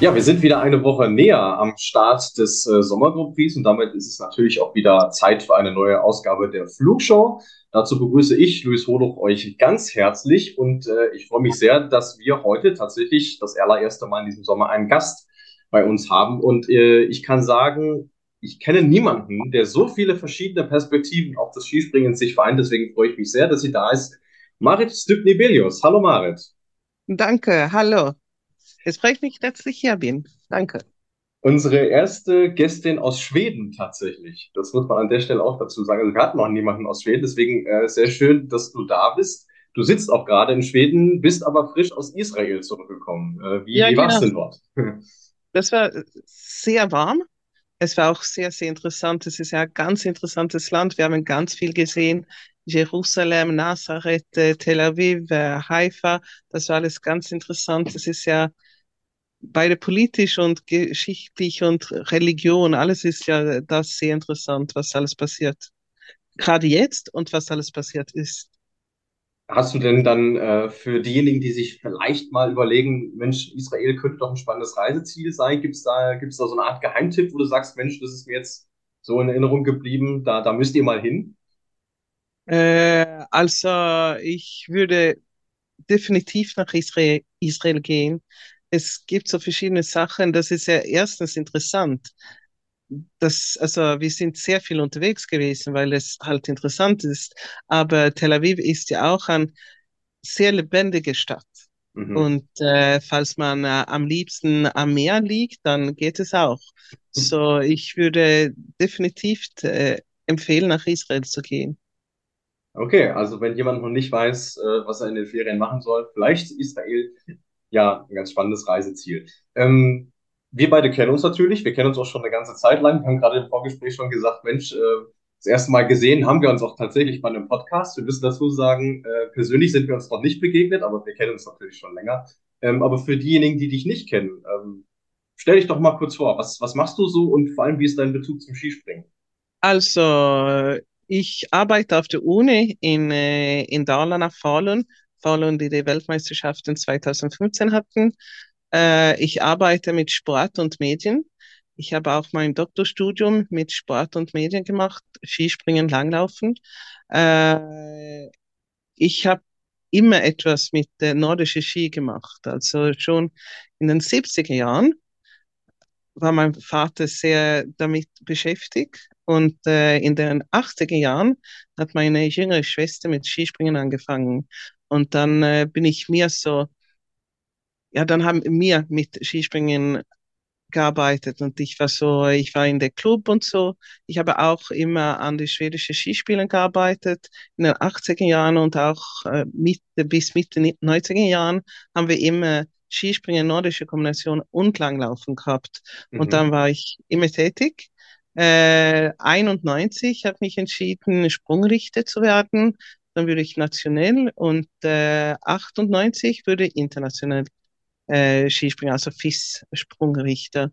Ja, wir sind wieder eine Woche näher am Start des äh, Sommer Grand Prix und damit ist es natürlich auch wieder Zeit für eine neue Ausgabe der Flugshow. Dazu begrüße ich, Luis Hoduch, euch ganz herzlich und äh, ich freue mich sehr, dass wir heute tatsächlich das allererste Mal in diesem Sommer einen Gast bei uns haben und äh, ich kann sagen, ich kenne niemanden, der so viele verschiedene Perspektiven auf das Skispringen sich vereint. Deswegen freue ich mich sehr, dass sie da ist. Marit Stübnibelius. Hallo Marit. Danke, hallo. Es freut mich, dass ich hier bin. Danke. Unsere erste Gästin aus Schweden tatsächlich. Das muss man an der Stelle auch dazu sagen. Also wir hatten noch niemanden aus Schweden, deswegen äh, sehr schön, dass du da bist. Du sitzt auch gerade in Schweden, bist aber frisch aus Israel zurückgekommen. Äh, wie Ja, wie war es genau. denn dort? Das war sehr warm. Es war auch sehr, sehr interessant. Es ist ja ein ganz interessantes Land. Wir haben ganz viel gesehen. Jerusalem, Nazareth, äh, Tel Aviv, äh, Haifa. Das war alles ganz interessant. Es ist ja beide politisch und geschichtlich und Religion. Alles ist ja das sehr interessant, was alles passiert. Gerade jetzt und was alles passiert ist. Hast du denn dann äh, für diejenigen, die sich vielleicht mal überlegen, Mensch, Israel könnte doch ein spannendes Reiseziel sein, gibt es da, gibt's da so eine Art Geheimtipp, wo du sagst, Mensch, das ist mir jetzt so in Erinnerung geblieben, da, da müsst ihr mal hin? Äh, also ich würde definitiv nach Israel, Israel gehen. Es gibt so verschiedene Sachen. Das ist ja erstens interessant. Das, also wir sind sehr viel unterwegs gewesen, weil es halt interessant ist. Aber Tel Aviv ist ja auch eine sehr lebendige Stadt. Mhm. Und äh, falls man äh, am liebsten am Meer liegt, dann geht es auch. So, ich würde definitiv äh, empfehlen, nach Israel zu gehen. Okay, also wenn jemand noch nicht weiß, äh, was er in den Ferien machen soll, vielleicht Israel, ja, ein ganz spannendes Reiseziel. Ähm, wir beide kennen uns natürlich, wir kennen uns auch schon eine ganze Zeit lang, wir haben gerade im Vorgespräch schon gesagt, Mensch, äh, das erste Mal gesehen haben wir uns auch tatsächlich bei einem Podcast. Wir müssen dazu sagen, äh, persönlich sind wir uns noch nicht begegnet, aber wir kennen uns natürlich schon länger. Ähm, aber für diejenigen, die dich nicht kennen, ähm, stell dich doch mal kurz vor, was, was machst du so und vor allem, wie ist dein Bezug zum Skispringen? Also, ich arbeite auf der Uni in, äh, in Dalarna, Falun. Falun, die die Weltmeisterschaften 2015 hatten. Äh, ich arbeite mit Sport und Medien. Ich habe auch mein Doktorstudium mit Sport und Medien gemacht, Skispringen, Langlaufen. Äh, ich habe immer etwas mit äh, nordische Ski gemacht. Also schon in den 70er Jahren war mein Vater sehr damit beschäftigt. Und äh, in den 80er Jahren hat meine jüngere Schwester mit Skispringen angefangen. Und dann äh, bin ich mir so, ja, dann haben wir mit Skispringen gearbeitet und ich war so, ich war in der Club und so. Ich habe auch immer an die schwedische Skispielen gearbeitet in den 80er Jahren und auch äh, Mitte, bis Mitte 90er Jahren haben wir immer Skispringen, nordische Kombination und Langlaufen gehabt. Und Mhm. dann war ich immer tätig. Äh, 91 habe mich entschieden, Sprungrichter zu werden. Dann würde ich national und äh, 98 würde international äh, Skispringen, also FIS-Sprungrichter.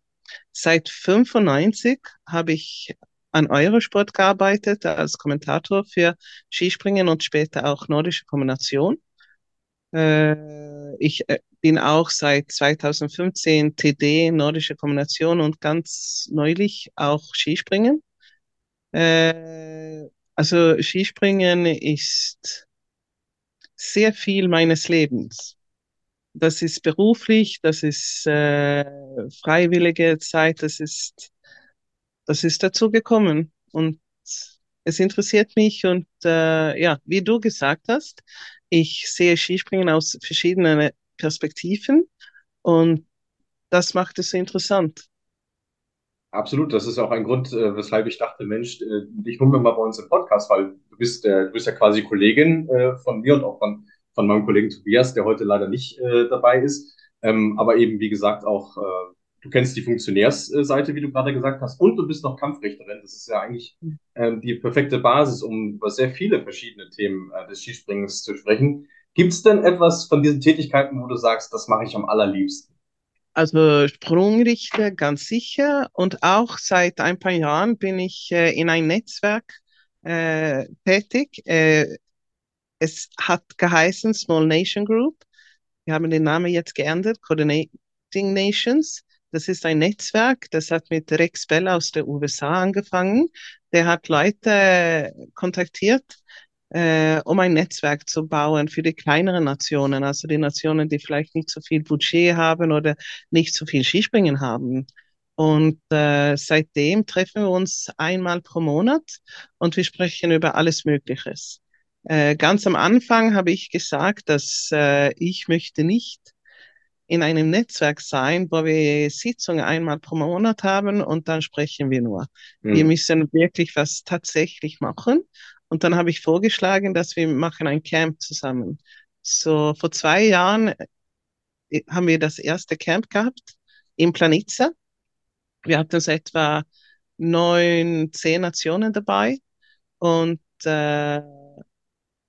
Seit 95 habe ich an Eurosport gearbeitet als Kommentator für Skispringen und später auch nordische Kombination. Äh, ich äh, bin auch seit 2015 TD, nordische Kombination und ganz neulich auch Skispringen. Äh, also Skispringen ist sehr viel meines Lebens. Das ist beruflich, das ist äh, freiwillige Zeit, das ist, das ist dazu gekommen. Und es interessiert mich und äh, ja, wie du gesagt hast, ich sehe Skispringen aus verschiedenen Perspektiven und das macht es so interessant. Absolut, das ist auch ein Grund, äh, weshalb ich dachte, Mensch, äh, dich holen wir mal bei uns im Podcast, weil du bist, äh, du bist ja quasi Kollegin von mir und auch von, von meinem Kollegen Tobias, der heute leider nicht dabei ist. Ähm, aber eben, wie gesagt, auch du kennst die Funktionärsseite, wie du gerade gesagt hast, und du bist noch Kampfrichterin. Das ist ja eigentlich äh, die perfekte Basis, um über sehr viele verschiedene Themen des Skispringens zu sprechen. Gibt es denn etwas von diesen Tätigkeiten, wo du sagst, das mache ich am allerliebsten? Also Sprungrichter ganz sicher und auch seit ein paar Jahren bin ich äh, in ein Netzwerk äh, tätig. Äh, es hat geheißen Small Nation Group. Wir haben den Namen jetzt geändert, Coordinating Nations. Das ist ein Netzwerk, das hat mit Rex Bell aus der USA angefangen. Der hat Leute kontaktiert, äh, um ein Netzwerk zu bauen für die kleineren Nationen, also die Nationen, die vielleicht nicht so viel Budget haben oder nicht so viel Skispringen haben. Und äh, seitdem treffen wir uns einmal pro Monat und wir sprechen über alles Mögliches. Äh, ganz am Anfang habe ich gesagt, dass äh, ich möchte nicht in einem Netzwerk sein, wo wir Sitzungen einmal pro Monat haben und dann sprechen wir nur. Mhm. Wir müssen wirklich was tatsächlich machen. Und dann habe ich vorgeschlagen, dass wir machen ein Camp zusammen. So vor zwei Jahren äh, haben wir das erste Camp gehabt in Planitza. Wir hatten so etwa neun, zehn Nationen dabei und äh,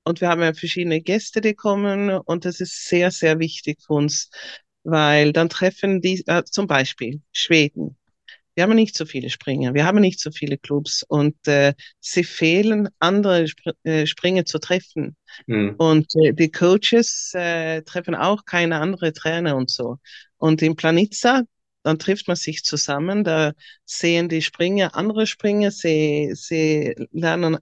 und wir haben verschiedene Gäste, die kommen und das ist sehr, sehr wichtig für uns, weil dann treffen die äh, zum Beispiel Schweden. Wir haben nicht so viele Springer, wir haben nicht so viele Clubs und äh, sie fehlen, andere Sp äh, Springer zu treffen. Mhm. Und äh, die Coaches äh, treffen auch keine andere Trainer und so. Und in Planitza, dann trifft man sich zusammen, da sehen die Springer andere Springer, sie, sie lernen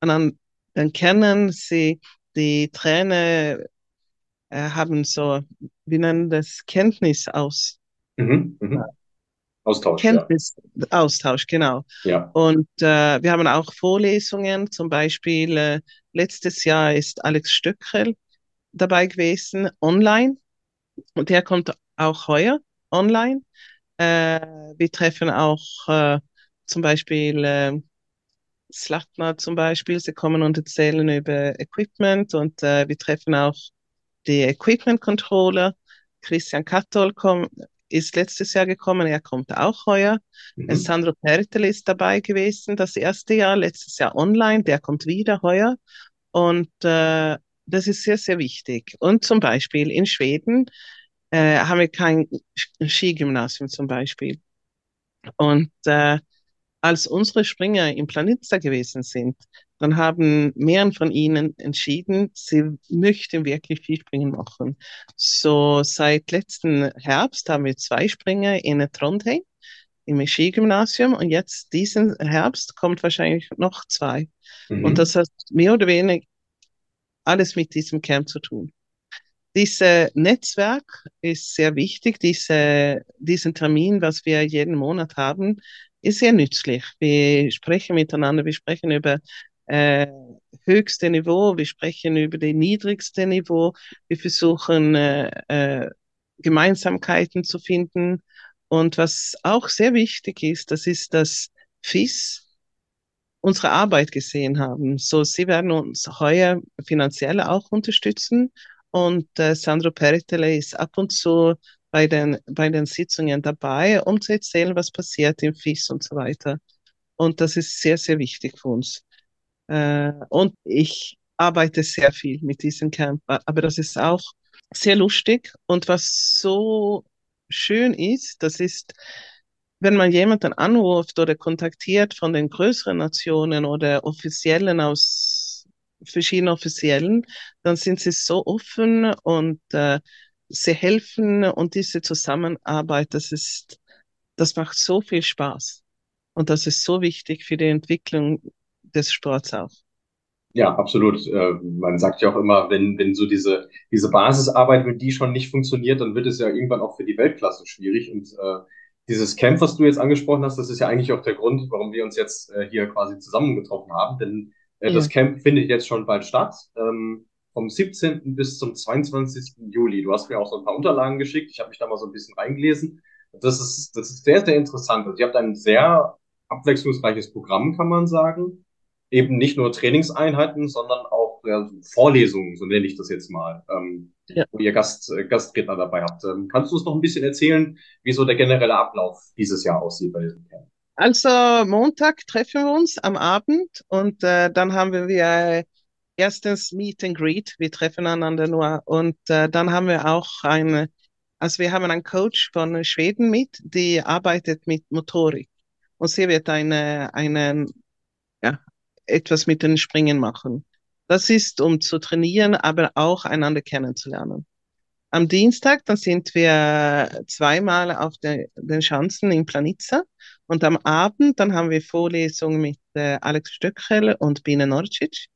an, an, kennen, sie, die Trainer äh, haben so, wie nennen das, Kenntnis aus. Mhm, mh. Austausch. Kenntnis, ja. Austausch, genau. Ja. Und äh, wir haben auch Vorlesungen, zum Beispiel äh, letztes Jahr ist Alex Stöckel dabei gewesen, online. Und der kommt auch heuer online. Äh, wir treffen auch äh, zum Beispiel äh, Slatna zum Beispiel. Sie kommen und erzählen über Equipment und äh, wir treffen auch die Equipment Controller. Christian Kattol kommt ist letztes Jahr gekommen, er kommt auch heuer. Mhm. Sandro Pertel ist dabei gewesen, das erste Jahr, letztes Jahr online, der kommt wieder heuer. Und äh, das ist sehr, sehr wichtig. Und zum Beispiel in Schweden äh, haben wir kein Skigymnasium zum Beispiel. Und äh, als unsere Springer im Planitza gewesen sind, dann haben mehrere von ihnen entschieden, sie möchten wirklich Skispringen machen. So seit letzten Herbst haben wir zwei Springer in Trondheim im Skigymnasium und jetzt diesen Herbst kommt wahrscheinlich noch zwei. Mhm. Und das hat mehr oder weniger alles mit diesem Camp zu tun. Dieses Netzwerk ist sehr wichtig. Diese, diesen Termin, was wir jeden Monat haben, ist sehr nützlich. Wir sprechen miteinander, wir sprechen über äh, höchste Niveau, wir sprechen über das niedrigste Niveau, wir versuchen äh, äh, Gemeinsamkeiten zu finden. Und was auch sehr wichtig ist, das ist, dass FIS unsere Arbeit gesehen haben. So, sie werden uns heuer finanziell auch unterstützen. Und äh, Sandro Peritele ist ab und zu bei den, bei den Sitzungen dabei, um zu erzählen, was passiert im FIS und so weiter. Und das ist sehr, sehr wichtig für uns. Äh, und ich arbeite sehr viel mit diesem Camp, aber das ist auch sehr lustig. Und was so schön ist, das ist, wenn man jemanden anruft oder kontaktiert von den größeren Nationen oder Offiziellen aus verschiedenen Offiziellen, dann sind sie so offen und äh, sie helfen und diese Zusammenarbeit, das ist, das macht so viel Spaß. Und das ist so wichtig für die Entwicklung des Sports auch. Ja, absolut. Äh, man sagt ja auch immer, wenn, wenn so diese, diese Basisarbeit, wenn die schon nicht funktioniert, dann wird es ja irgendwann auch für die Weltklasse schwierig. Und äh, dieses Camp, was du jetzt angesprochen hast, das ist ja eigentlich auch der Grund, warum wir uns jetzt äh, hier quasi zusammengetroffen haben. Denn äh, ja. das Camp findet jetzt schon bald statt. Ähm, vom 17. bis zum 22. Juli. Du hast mir auch so ein paar Unterlagen geschickt. Ich habe mich da mal so ein bisschen reingelesen. Das ist, das ist sehr, sehr interessant. Also ihr habt ein sehr abwechslungsreiches Programm, kann man sagen eben nicht nur Trainingseinheiten, sondern auch ja, Vorlesungen, so nenne ich das jetzt mal, ähm, ja. wo ihr Gast, äh, Gastredner dabei habt. Ähm, kannst du uns noch ein bisschen erzählen, wie so der generelle Ablauf dieses Jahr aussieht bei diesem Camp? Also Montag treffen wir uns am Abend und äh, dann haben wir erstens Meet and Greet, wir treffen einander nur und äh, dann haben wir auch eine, also wir haben einen Coach von Schweden mit, die arbeitet mit Motorik und sie wird eine, eine, ja, etwas mit den Springen machen. Das ist, um zu trainieren, aber auch einander kennenzulernen. Am Dienstag, dann sind wir zweimal auf de, den Schanzen in Planitza und am Abend, dann haben wir Vorlesungen mit äh, Alex Stöckel und Biene Norcic.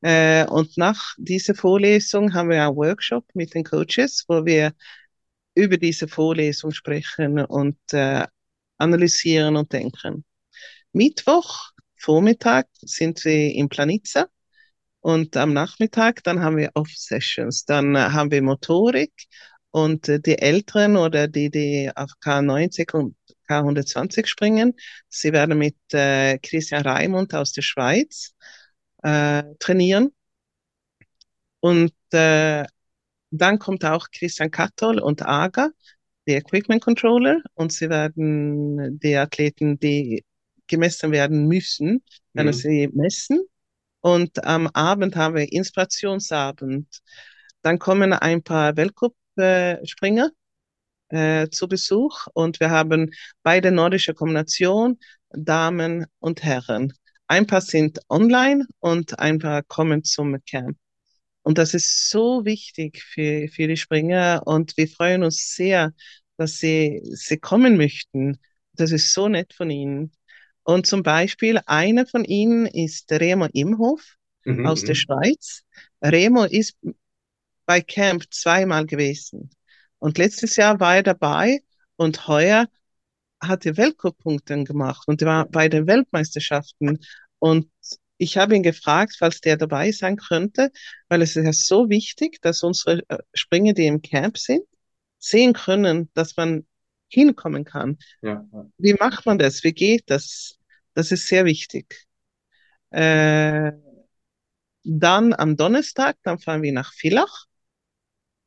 Äh, und nach dieser Vorlesung haben wir einen Workshop mit den Coaches, wo wir über diese Vorlesung sprechen und äh, analysieren und denken. Mittwoch, Vormittag, sind wir in Planitza und am Nachmittag, dann haben wir Off-Sessions. Dann äh, haben wir Motorik und äh, die Älteren oder die, die auf K90 und K120 springen, sie werden mit äh, Christian Raimund aus der Schweiz äh, trainieren. Und äh, dann kommt auch Christian Kattol und Aga, die Equipment Controller, und sie werden die Athleten, die gemessen werden müssen, werden mhm. sie messen. Und am Abend haben wir Inspirationsabend. Dann kommen ein paar Weltcup-Springer äh, zu Besuch und wir haben beide nordische Kombination, Damen und Herren. Ein paar sind online und ein paar kommen zum Camp. Und das ist so wichtig für, für die Springer und wir freuen uns sehr, dass sie, sie kommen möchten. Das ist so nett von ihnen. Und zum Beispiel einer von ihnen ist Remo Imhof mhm, aus der mhm. Schweiz. Remo ist bei Camp zweimal gewesen. Und letztes Jahr war er dabei und heuer hat er Weltcup-Punkte gemacht und er war bei den Weltmeisterschaften. Und ich habe ihn gefragt, falls der dabei sein könnte, weil es ist ja so wichtig, dass unsere äh, Springer, die im Camp sind, sehen können, dass man hinkommen kann. Ja. Wie macht man das? Wie geht das? Das ist sehr wichtig. Äh, dann am Donnerstag, dann fahren wir nach Villach.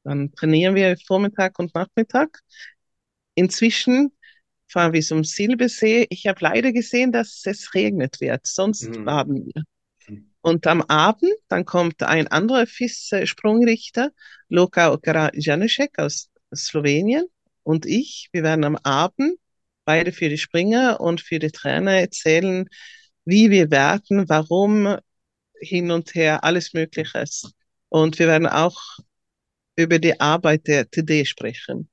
Dann trainieren wir Vormittag und Nachmittag. Inzwischen fahren wir zum Silbersee. Ich habe leider gesehen, dass es regnet wird, sonst mhm. haben wir. Und am Abend, dann kommt ein anderer FIS-Sprungrichter, Luka Okara-Janecek aus Slowenien und ich, wir werden am Abend beide für die Springer und für die Trainer erzählen, wie wir werten, warum hin und her, alles Mögliche. Und wir werden auch über die Arbeit der TD sprechen.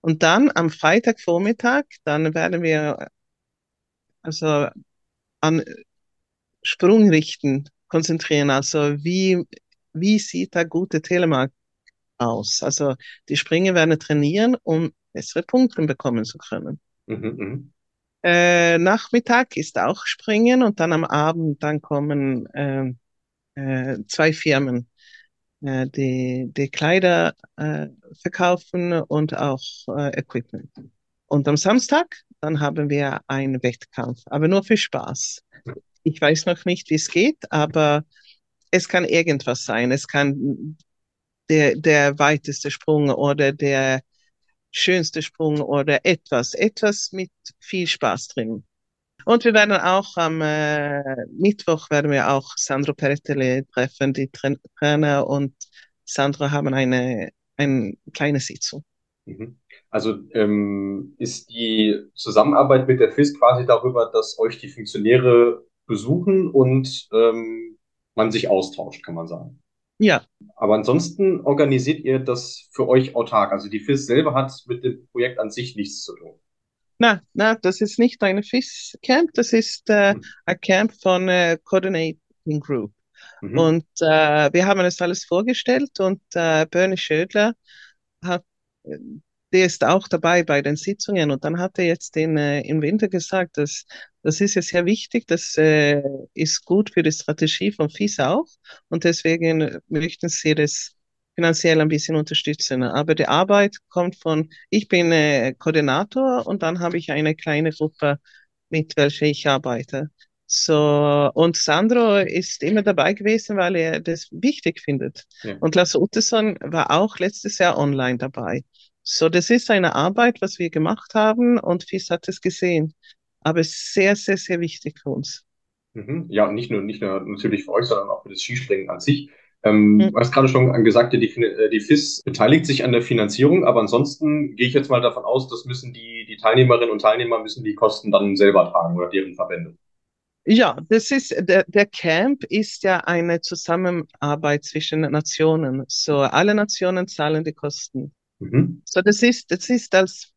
Und dann am Freitagvormittag, dann werden wir also an Sprungrichten konzentrieren. Also wie, wie sieht der gute Telemark aus. Also die Springer werden trainieren, um bessere Punkte bekommen zu können. Mhm, mhm, äh, Nachmittag ist auch Springen und dann am Abend dann kommen äh, äh, zwei Firmen, äh, die, die Kleider äh, verkaufen und auch äh, Equipment. Und am Samstag dann haben wir einen Wettkampf, aber nur für Spaß. Ich weiß noch nicht, wie es geht, aber es kann irgendwas sein. Es kann der, der weiteste Sprung oder der schönste Sprung oder etwas, etwas mit viel Spaß drin. Und wir werden auch am äh, Mittwoch werden wir auch Sandro Perettele treffen, die Trainer und Sandro haben eine, eine kleine Sitzung. Mhm. Also ähm, ist die Zusammenarbeit mit der FIS quasi darüber, dass euch die Funktionäre besuchen und ähm, man sich austauscht, kann man sagen. Ja. Aber ansonsten organisiert ihr das für euch autark. Also die FIS selber hat mit dem Projekt an sich nichts zu tun. Na, na, das ist nicht eine FIS-Camp, das ist äh, hm. ein Camp von äh, Coordinating Group. Mhm. Und äh, wir haben es alles vorgestellt und äh, Bernie Schödler hat der ist auch dabei bei den Sitzungen und dann hat er jetzt in, äh, im Winter gesagt, dass das ist ja sehr wichtig, das äh, ist gut für die Strategie von FIS auch und deswegen möchten sie das finanziell ein bisschen unterstützen. Aber die Arbeit kommt von, ich bin äh, Koordinator und dann habe ich eine kleine Gruppe, mit welcher ich arbeite. So, und Sandro ist immer dabei gewesen, weil er das wichtig findet. Ja. Und Lasse Utteson war auch letztes Jahr online dabei. So, das ist eine Arbeit, was wir gemacht haben und FIS hat es gesehen. Aber sehr, sehr, sehr wichtig für uns. Mhm. Ja, nicht nur, nicht nur natürlich für euch, sondern auch für das Skispringen an sich. Ähm, Mhm. du hast gerade schon gesagt, die, die FIS beteiligt sich an der Finanzierung, aber ansonsten gehe ich jetzt mal davon aus, das müssen die, die Teilnehmerinnen und Teilnehmer müssen die Kosten dann selber tragen oder deren Verbände. Ja, das ist, der, der Camp ist ja eine Zusammenarbeit zwischen Nationen. So, alle Nationen zahlen die Kosten. Mhm. So, das ist, das ist als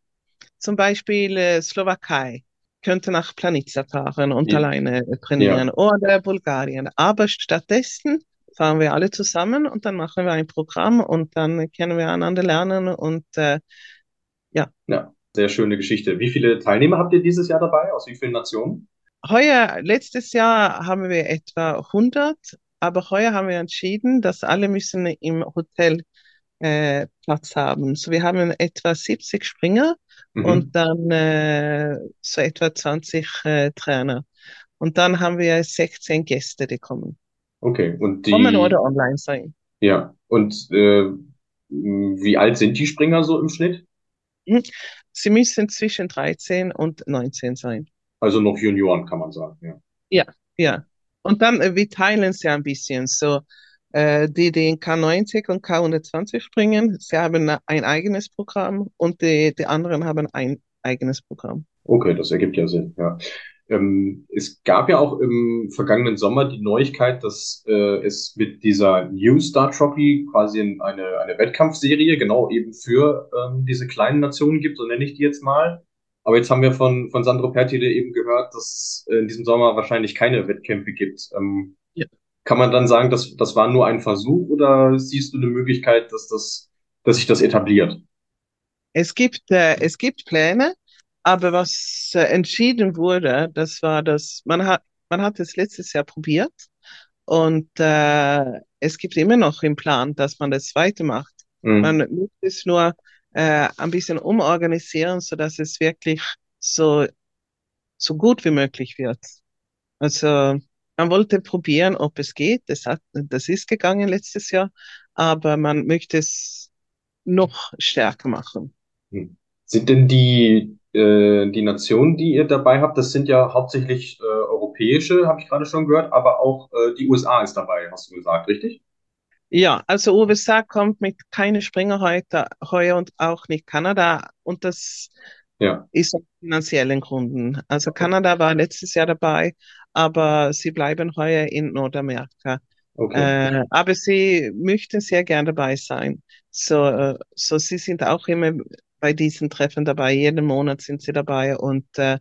zum Beispiel äh, Slowakei könnte nach Planica fahren und Ja. alleine äh, trainieren oder Bulgarien. Aber stattdessen fahren wir alle zusammen und dann machen wir ein Programm und dann können wir einander lernen und äh, Ja, sehr schöne Geschichte. Wie viele Teilnehmer habt ihr dieses Jahr dabei? Aus wie vielen Nationen? heuer, letztes Jahr haben wir etwa 100, aber heuer haben wir entschieden, dass alle müssen im Hotel äh, Platz haben. So, wir haben etwa 70 Springer Mhm. und dann äh, so etwa 20 äh, Trainer. Und dann haben wir 16 Gäste, die kommen. Okay, und die, Kommen oder online sein. ja, und äh, wie alt sind die Springer so im Schnitt? Sie müssen zwischen 13 und 19 sein. Also noch Junioren, kann man sagen, ja. Ja. Und dann, äh, wir teilen sie ein bisschen. So, die, die in K90 und K120 springen, sie haben ein eigenes Programm und die, die anderen haben ein eigenes Programm. Okay, das ergibt ja Sinn, ja. Ähm, es gab ja auch im vergangenen Sommer die Neuigkeit, dass äh, es mit dieser New Star Trophy quasi eine, eine Wettkampfserie genau eben für ähm, diese kleinen Nationen gibt, so nenne ich die jetzt mal. Aber jetzt haben wir von, von Sandro Pertile eben gehört, dass es in diesem Sommer wahrscheinlich keine Wettkämpfe gibt. Ähm. Kann man dann sagen, dass das war nur ein Versuch oder siehst du eine Möglichkeit, dass das, dass sich das etabliert? Es gibt, äh, es gibt Pläne, aber was äh, entschieden wurde, das war das, man hat, man hat es letztes Jahr probiert und äh, es gibt immer noch im Plan, dass man das weitermacht. Mhm. Man muss es nur äh, ein bisschen umorganisieren, so dass es wirklich so, so gut wie möglich wird. Also man wollte probieren, ob es geht. Das hat, das ist gegangen letztes Jahr, aber man möchte es noch stärker machen. Sind denn die, äh, die Nationen, die ihr dabei habt, das sind ja hauptsächlich äh, europäische, habe ich gerade schon gehört, aber auch äh, die USA ist dabei, hast du gesagt, richtig? Ja, also USA kommt mit keine Springer heute, heuer und auch nicht Kanada und das Ja. ist aus finanziellen Gründen. Also Kanada war letztes Jahr dabei, aber sie bleiben heuer in Nordamerika. Okay. Äh, aber sie möchten sehr gern dabei sein. So, äh, so sie sind auch immer bei diesen Treffen dabei. Jeden Monat sind sie dabei und äh,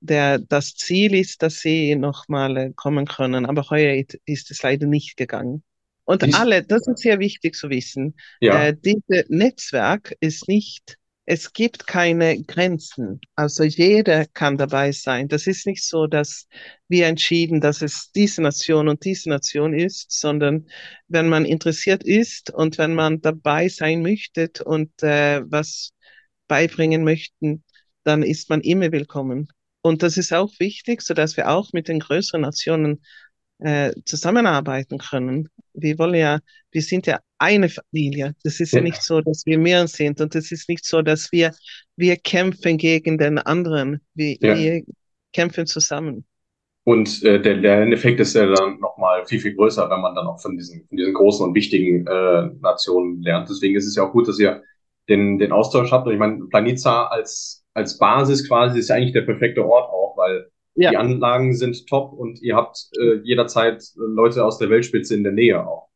der, das Ziel ist, dass sie nochmal äh, kommen können. Aber heuer ist, ist es leider nicht gegangen. Und Dies- alle, das ist sehr wichtig zu wissen. Ja. Äh, dieses Netzwerk ist nicht, es gibt keine Grenzen. Also jeder kann dabei sein. Das ist nicht so, dass wir entschieden, dass es diese Nation und diese Nation ist, sondern wenn man interessiert ist und wenn man dabei sein möchte und äh, was beibringen möchten, dann ist man immer willkommen. Und das ist auch wichtig, so dass wir auch mit den größeren Nationen äh, zusammenarbeiten können. Wir wollen ja, wir sind ja eine Familie. Das ist ja Ja. nicht so, dass wir mehr sind und es ist nicht so, dass wir, wir kämpfen gegen den anderen. Wir, Ja. wir kämpfen zusammen. Und äh, der, der Effekt ist ja dann nochmal viel, viel größer, wenn man dann auch von diesen, von diesen großen und wichtigen äh, Nationen lernt. Deswegen ist es ja auch gut, dass ihr den, den Austausch habt. Und ich meine, Planica als, als Basis quasi ist ja eigentlich der perfekte Ort auch, weil Ja. die Anlagen sind top und ihr habt äh, jederzeit Leute aus der Weltspitze in der Nähe auch.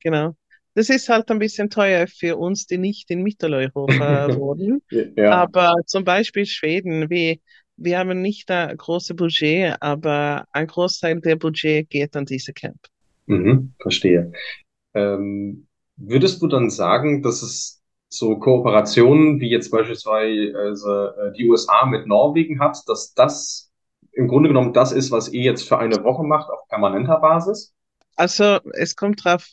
Genau. Das ist halt ein bisschen teuer für uns, die nicht in Mitteleuropa wohnen. Ja, Aber zum Beispiel Schweden, wir, wir haben nicht ein großes Budget, aber ein Großteil der Budget geht an diese Camp. mhm, verstehe. Ähm, würdest du dann sagen, dass es so Kooperationen wie jetzt beispielsweise äh, die USA mit Norwegen hat, dass das im Grunde genommen das ist, was ihr jetzt für eine Woche macht auf permanenter Basis? Also es kommt drauf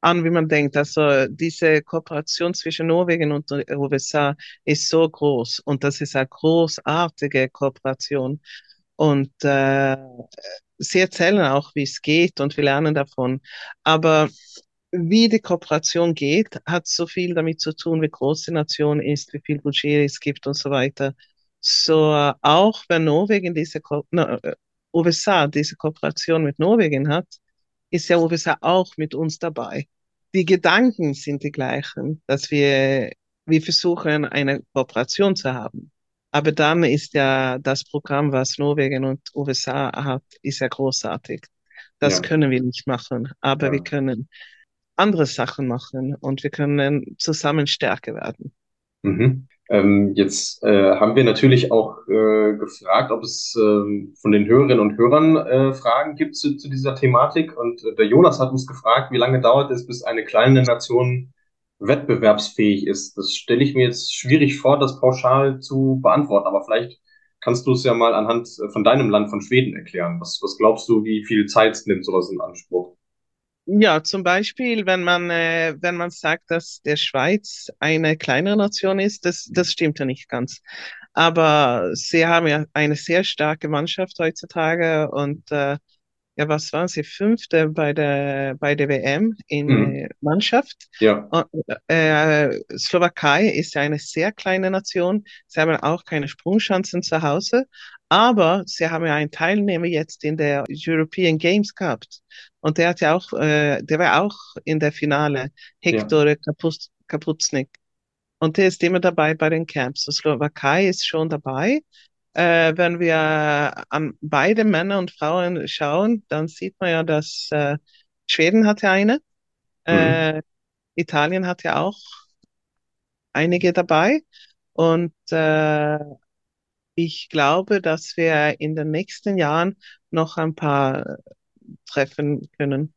an, wie man denkt. Also diese Kooperation zwischen Norwegen und den USA ist so groß und das ist eine großartige Kooperation. und äh, sie erzählen auch, wie es geht und wir lernen davon. Aber wie die Kooperation geht, hat so viel damit zu tun, wie groß die Nation ist, wie viel Budget es gibt und so weiter. So auch wenn Norwegen diese Ko no, USA diese Kooperation mit Norwegen hat, ist ja USA auch mit uns dabei. Die Gedanken sind die gleichen, dass wir, wir versuchen, eine Kooperation zu haben. Aber dann ist ja das Programm, was Norwegen und USA hat, ist ja großartig. Das ja. können wir nicht machen, aber ja. wir können andere Sachen machen und wir können zusammen stärker werden. Mhm. Ähm, jetzt äh, haben wir natürlich auch äh, gefragt, ob es äh, von den Hörerinnen und Hörern äh, Fragen gibt zu, zu dieser Thematik. Und äh, der Jonas hat uns gefragt, wie lange dauert es, bis eine kleine Nation wettbewerbsfähig ist. Das stelle ich mir jetzt schwierig vor, das pauschal zu beantworten. Aber vielleicht kannst du es ja mal anhand äh, von deinem Land, von Schweden, erklären. Was, was glaubst du, wie viel Zeit nimmt sowas in Anspruch? Ja, zum Beispiel, wenn man, äh, wenn man sagt, dass der Schweiz eine kleinere Nation ist, das, das stimmt ja nicht ganz. Aber sie haben ja eine sehr starke Mannschaft heutzutage und äh, ja, was waren sie? Fünfte bei der, bei der WM in mhm. Mannschaft. Ja. Und, äh, Slowakei ist ja eine sehr kleine Nation. Sie haben auch keine Sprungchancen zu Hause, aber sie haben ja einen Teilnehmer jetzt in der European Games gehabt. Und der hat ja auch, äh, der war auch in der Finale, Hector ja. Kapuznik. Und der ist immer dabei bei den Camps. Die Slowakei ist schon dabei. Äh, wenn wir an beide Männer und Frauen schauen, dann sieht man ja, dass äh, Schweden hatte eine, mhm. äh, Italien hat ja auch einige dabei. Und äh, ich glaube, dass wir in den nächsten Jahren noch ein paar treffen können.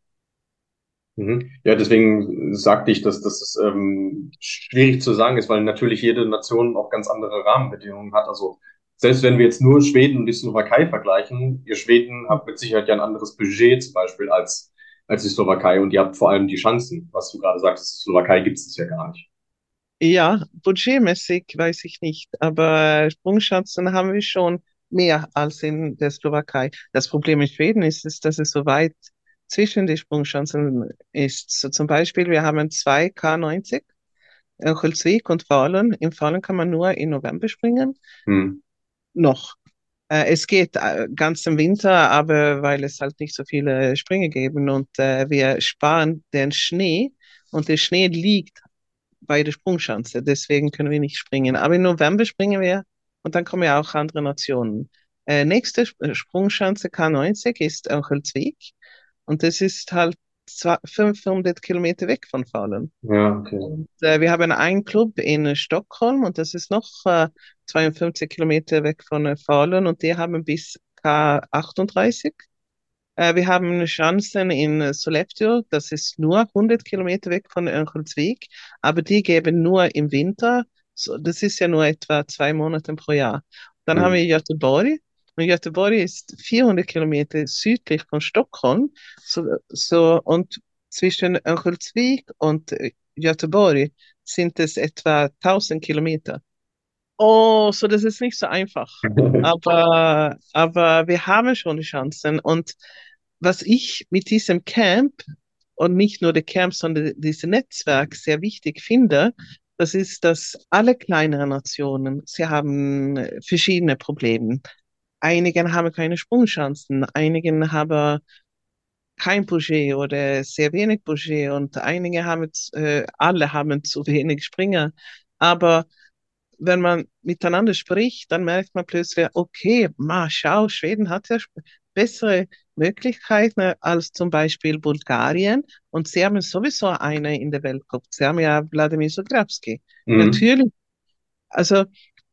Mhm. Ja, deswegen sagte ich, dass das ähm, schwierig zu sagen ist, weil natürlich jede Nation auch ganz andere Rahmenbedingungen hat. Also selbst wenn wir jetzt nur Schweden und die Slowakei vergleichen, ihr Schweden habt mit Sicherheit ja ein anderes Budget zum Beispiel als, als die Slowakei und ihr habt vor allem die Chancen, was du gerade sagst, die Slowakei gibt es ja gar nicht. Ja, budgetmäßig weiß ich nicht, aber Sprungchancen haben wir schon mehr als in der Slowakei. Das Problem in Schweden ist, ist dass es so weit zwischen die Sprungchancen ist. So zum Beispiel, wir haben zwei K90, Hölzwig und Falun. Im Falun kann man nur im November springen. Hm. Noch. Äh, es geht äh, ganz im Winter, aber weil es halt nicht so viele Sprünge geben und äh, wir sparen den Schnee und der Schnee liegt bei der Sprungschanze. Deswegen können wir nicht springen. Aber im November springen wir und dann kommen ja auch andere Nationen. Äh, nächste äh, Sprungschanze K90 ist Hölzwig. Und das ist halt 500 Kilometer weg von Falun. Ja, okay. Und, äh, wir haben einen Club in Stockholm und das ist noch äh, 52 Kilometer weg von äh, Falun und die haben bis K38. Äh, wir haben Chancen in Sollefteå, das ist nur 100 Kilometer weg von Örnsköldsvik, aber die geben nur im Winter so, das ist ja nur etwa zwei Monate pro Jahr. Dann mhm. haben wir Göteborg. Und Göteborg ist 400 Kilometer südlich von Stockholm. So, so, und zwischen Örnsköldsvik und Göteborg sind es etwa 1000 Kilometer. Oh, so das ist nicht so einfach. aber, aber wir haben schon die Chancen. Und was ich mit diesem Camp und nicht nur der Camp, sondern dieses Netzwerk sehr wichtig finde, das ist, dass alle kleineren Nationen, sie haben verschiedene Probleme. Einige haben keine Sprungchancen, einige haben kein Budget oder sehr wenig Budget und einige haben, äh, alle haben zu wenig Springer. Aber wenn man miteinander spricht, dann merkt man plötzlich, okay, ma, schau, Schweden hat ja bessere Möglichkeiten als zum Beispiel Bulgarien. Und sie haben sowieso eine in der Weltcup. Sie haben ja Wladimir Sograbski. Mhm. Natürlich. Also,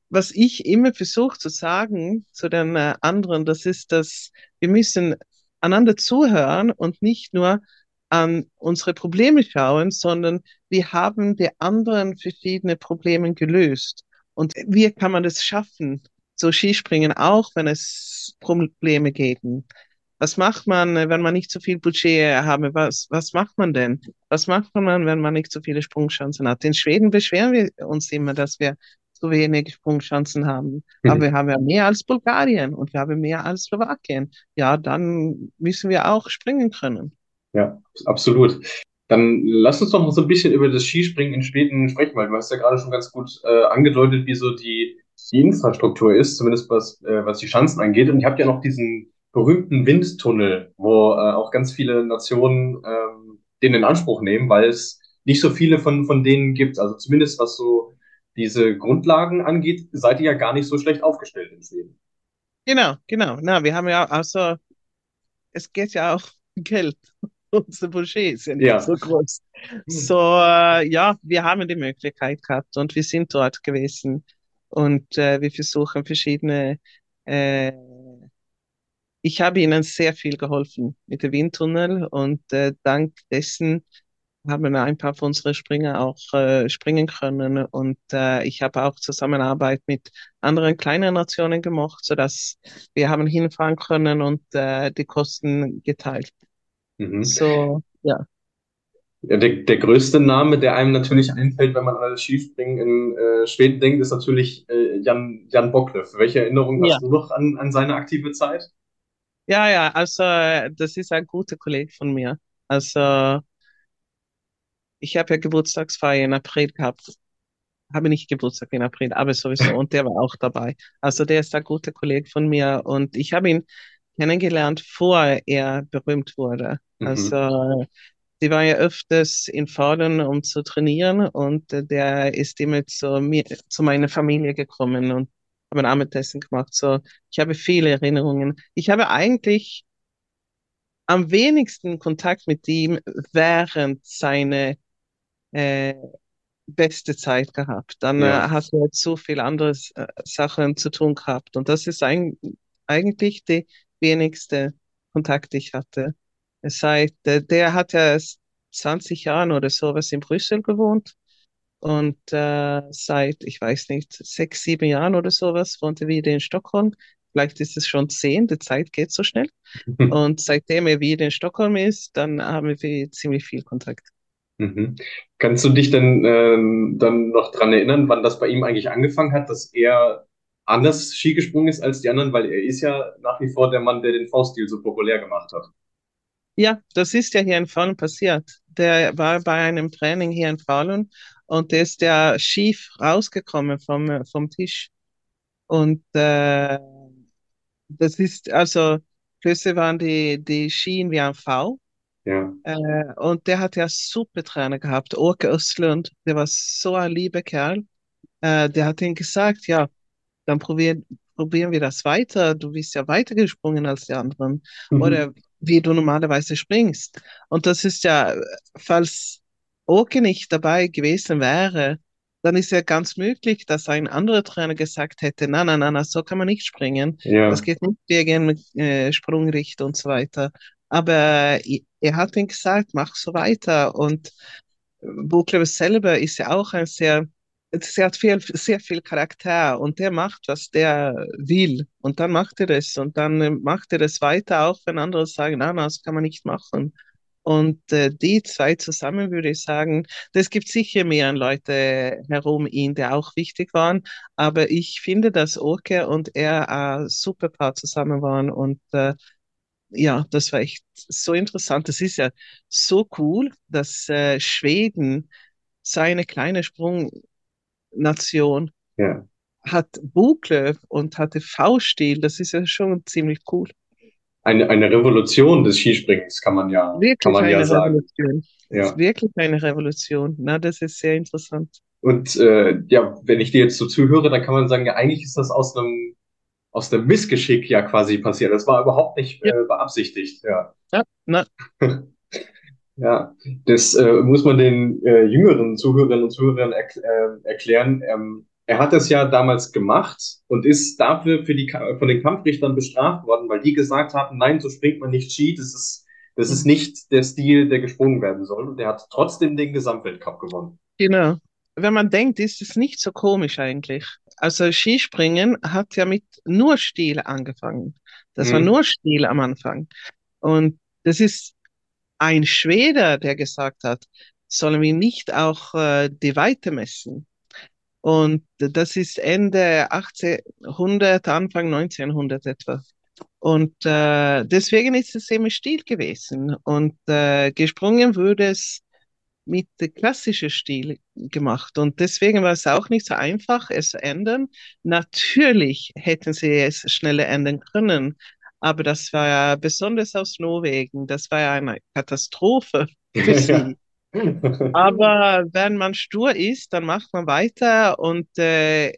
was ich immer versuche zu sagen zu den äh, anderen, das ist, dass wir müssen einander zuhören und nicht nur an unsere Probleme schauen, sondern wir haben die anderen verschiedene Probleme gelöst. Und wie kann man das schaffen? So Skispringen auch, wenn es Probleme geben. Was macht man, wenn man nicht so viel Budget habe? Was, was macht man denn? Was macht man, wenn man nicht so viele Sprungchancen hat? In Schweden beschweren wir uns immer, dass wir zu wenig Sprungchancen haben. Aber Mhm. wir haben ja mehr als Bulgarien und wir haben mehr als Slowakien. Ja, dann müssen wir auch springen können. Ja, absolut. Dann lass uns doch noch so ein bisschen über das Skispringen in Schweden sprechen, weil du hast ja gerade schon ganz gut äh, angedeutet, wie so die, die Infrastruktur ist, zumindest was, äh, was die Schanzen angeht. Und ihr habt ja noch diesen berühmten Windtunnel, wo äh, auch ganz viele Nationen ähm, den in Anspruch nehmen, weil es nicht so viele von, von denen gibt. Also zumindest was so diese Grundlagen angeht, seid ihr ja gar nicht so schlecht aufgestellt in Schweden. Genau, genau. Na, wir haben ja, also, es geht ja auch Geld. Unsere Budgets sind nicht Ja. so groß. So, äh, ja, wir haben die Möglichkeit gehabt und wir sind dort gewesen und äh, wir versuchen verschiedene, äh, ich habe ihnen sehr viel geholfen mit dem Windtunnel und äh, dank dessen haben ein paar von unseren Springer auch äh, springen können und äh, ich habe auch Zusammenarbeit mit anderen kleinen Nationen gemacht, sodass wir haben hinfahren können und äh, die Kosten geteilt. Mhm. So, ja. Ja, der, der größte Name, der einem natürlich einfällt, wenn man an das Skispringen in äh, Schweden denkt, ist natürlich äh, Jan, Jan Bockleff. Welche Erinnerungen Ja. hast du noch an, an seine aktive Zeit? Ja, ja, also das ist ein guter Kollege von mir. Also ich habe ja Geburtstagsfeier in April gehabt. Habe nicht Geburtstag in April, aber sowieso. Und der war auch dabei. Also der ist ein guter Kollege von mir und ich habe ihn kennengelernt, bevor er berühmt wurde. Mhm. Also die war ja öfters in Falun, um zu trainieren und äh, der ist immer zu mir, zu meiner Familie gekommen und haben Abendessen gemacht. So, ich habe viele Erinnerungen. Ich habe eigentlich am wenigsten Kontakt mit ihm während seiner äh, beste Zeit gehabt. Dann äh, Ja. hast du halt so viel andere äh, Sachen zu tun gehabt. Und das ist ein, eigentlich die wenigste Kontakt, die ich hatte. Seit, äh, der hat ja erst 20 Jahren oder sowas in Brüssel gewohnt. Und äh, seit, ich weiß nicht, sechs, sieben Jahren oder sowas wohnt er wieder in Stockholm. Vielleicht ist es schon zehn, die Zeit geht so schnell. Und seitdem er wieder in Stockholm ist, dann haben wir ziemlich viel Kontakt. Mhm. Kannst du dich denn ähm, dann noch dran erinnern, wann das bei ihm eigentlich angefangen hat, dass er anders Ski gesprungen ist als die anderen? Weil er ist ja nach wie vor der Mann, der den V-Stil so populär gemacht hat. Ja, das ist ja hier in Falun passiert. Der war bei einem Training hier in Falun und der ist ja schief rausgekommen vom, vom Tisch. Und äh, das ist, also, plötzlich waren die, die Skien wie ein V. Ja. Äh, und der hat ja super Trainer gehabt, Åke Östlund, der war so ein lieber Kerl. Äh, der hat ihm gesagt, ja, dann probieren, probieren wir das weiter. Du bist ja weiter gesprungen als die anderen. Mhm. Oder wie du normalerweise springst. Und das ist ja, falls Åke nicht dabei gewesen wäre, dann ist ja ganz möglich, dass ein anderer Trainer gesagt hätte, na, na, na, na, so kann man nicht springen. Ja. Das geht nicht wegen äh, Sprungricht und so weiter. Aber äh, er hat ihm gesagt, mach so weiter. Und Buchleber selber ist ja auch ein sehr, er hat viel, sehr viel Charakter und der macht, was der will. Und dann macht er das und dann äh, macht er das weiter, auch wenn andere sagen, na, das kann man nicht machen. Und äh, die zwei zusammen würde ich sagen, das gibt sicher mehr Leute herum ihn, die auch wichtig waren. Aber ich finde, dass Oke und er ein super Paar zusammen waren und äh, ja, das war echt so interessant. Das ist ja so cool, dass äh, Schweden, so eine kleine Sprungnation, Ja. hat Buklöv und hatte V-Stil. Das ist ja schon ziemlich cool. Eine, eine Revolution des Skisprings kann man ja, kann Wirklich man ja sagen. Revolution. Ja. Wirklich eine Revolution. Na, das ist sehr interessant. Und äh, ja, wenn ich dir jetzt so zuhöre, dann kann man sagen, ja, eigentlich ist das aus einem aus dem Missgeschick ja quasi passiert. Das war überhaupt nicht Ja. äh, beabsichtigt. Ja. Ja, na, Ja, das äh, muss man den äh, jüngeren Zuhörerinnen und Zuhörern erk äh, erklären. Ähm, er hat das ja damals gemacht und ist dafür für die, Ka- von den Kampfrichtern bestraft worden, weil die gesagt haben, nein, so springt man nicht Ski, das ist, das ist nicht der Stil, der gesprungen werden soll. Und er hat trotzdem den Gesamtweltcup gewonnen. genau. Wenn man denkt, ist es nicht so komisch eigentlich. Also Skispringen hat ja mit nur Stil angefangen. Das war Mhm. nur Stil am Anfang. Und das ist ein Schwede, der gesagt hat, sollen wir nicht auch äh, die Weite messen? Und das ist Ende 1800, Anfang 1900 etwa. Und äh, deswegen ist es immer still gewesen. Und äh, gesprungen wurde es mit klassischem Stil gemacht. Und deswegen war es auch nicht so einfach, es zu ändern. Natürlich hätten sie es schneller ändern können, aber das war ja besonders aus Norwegen, das war ja eine Katastrophe für sie. aber wenn man stur ist, dann macht man weiter und äh,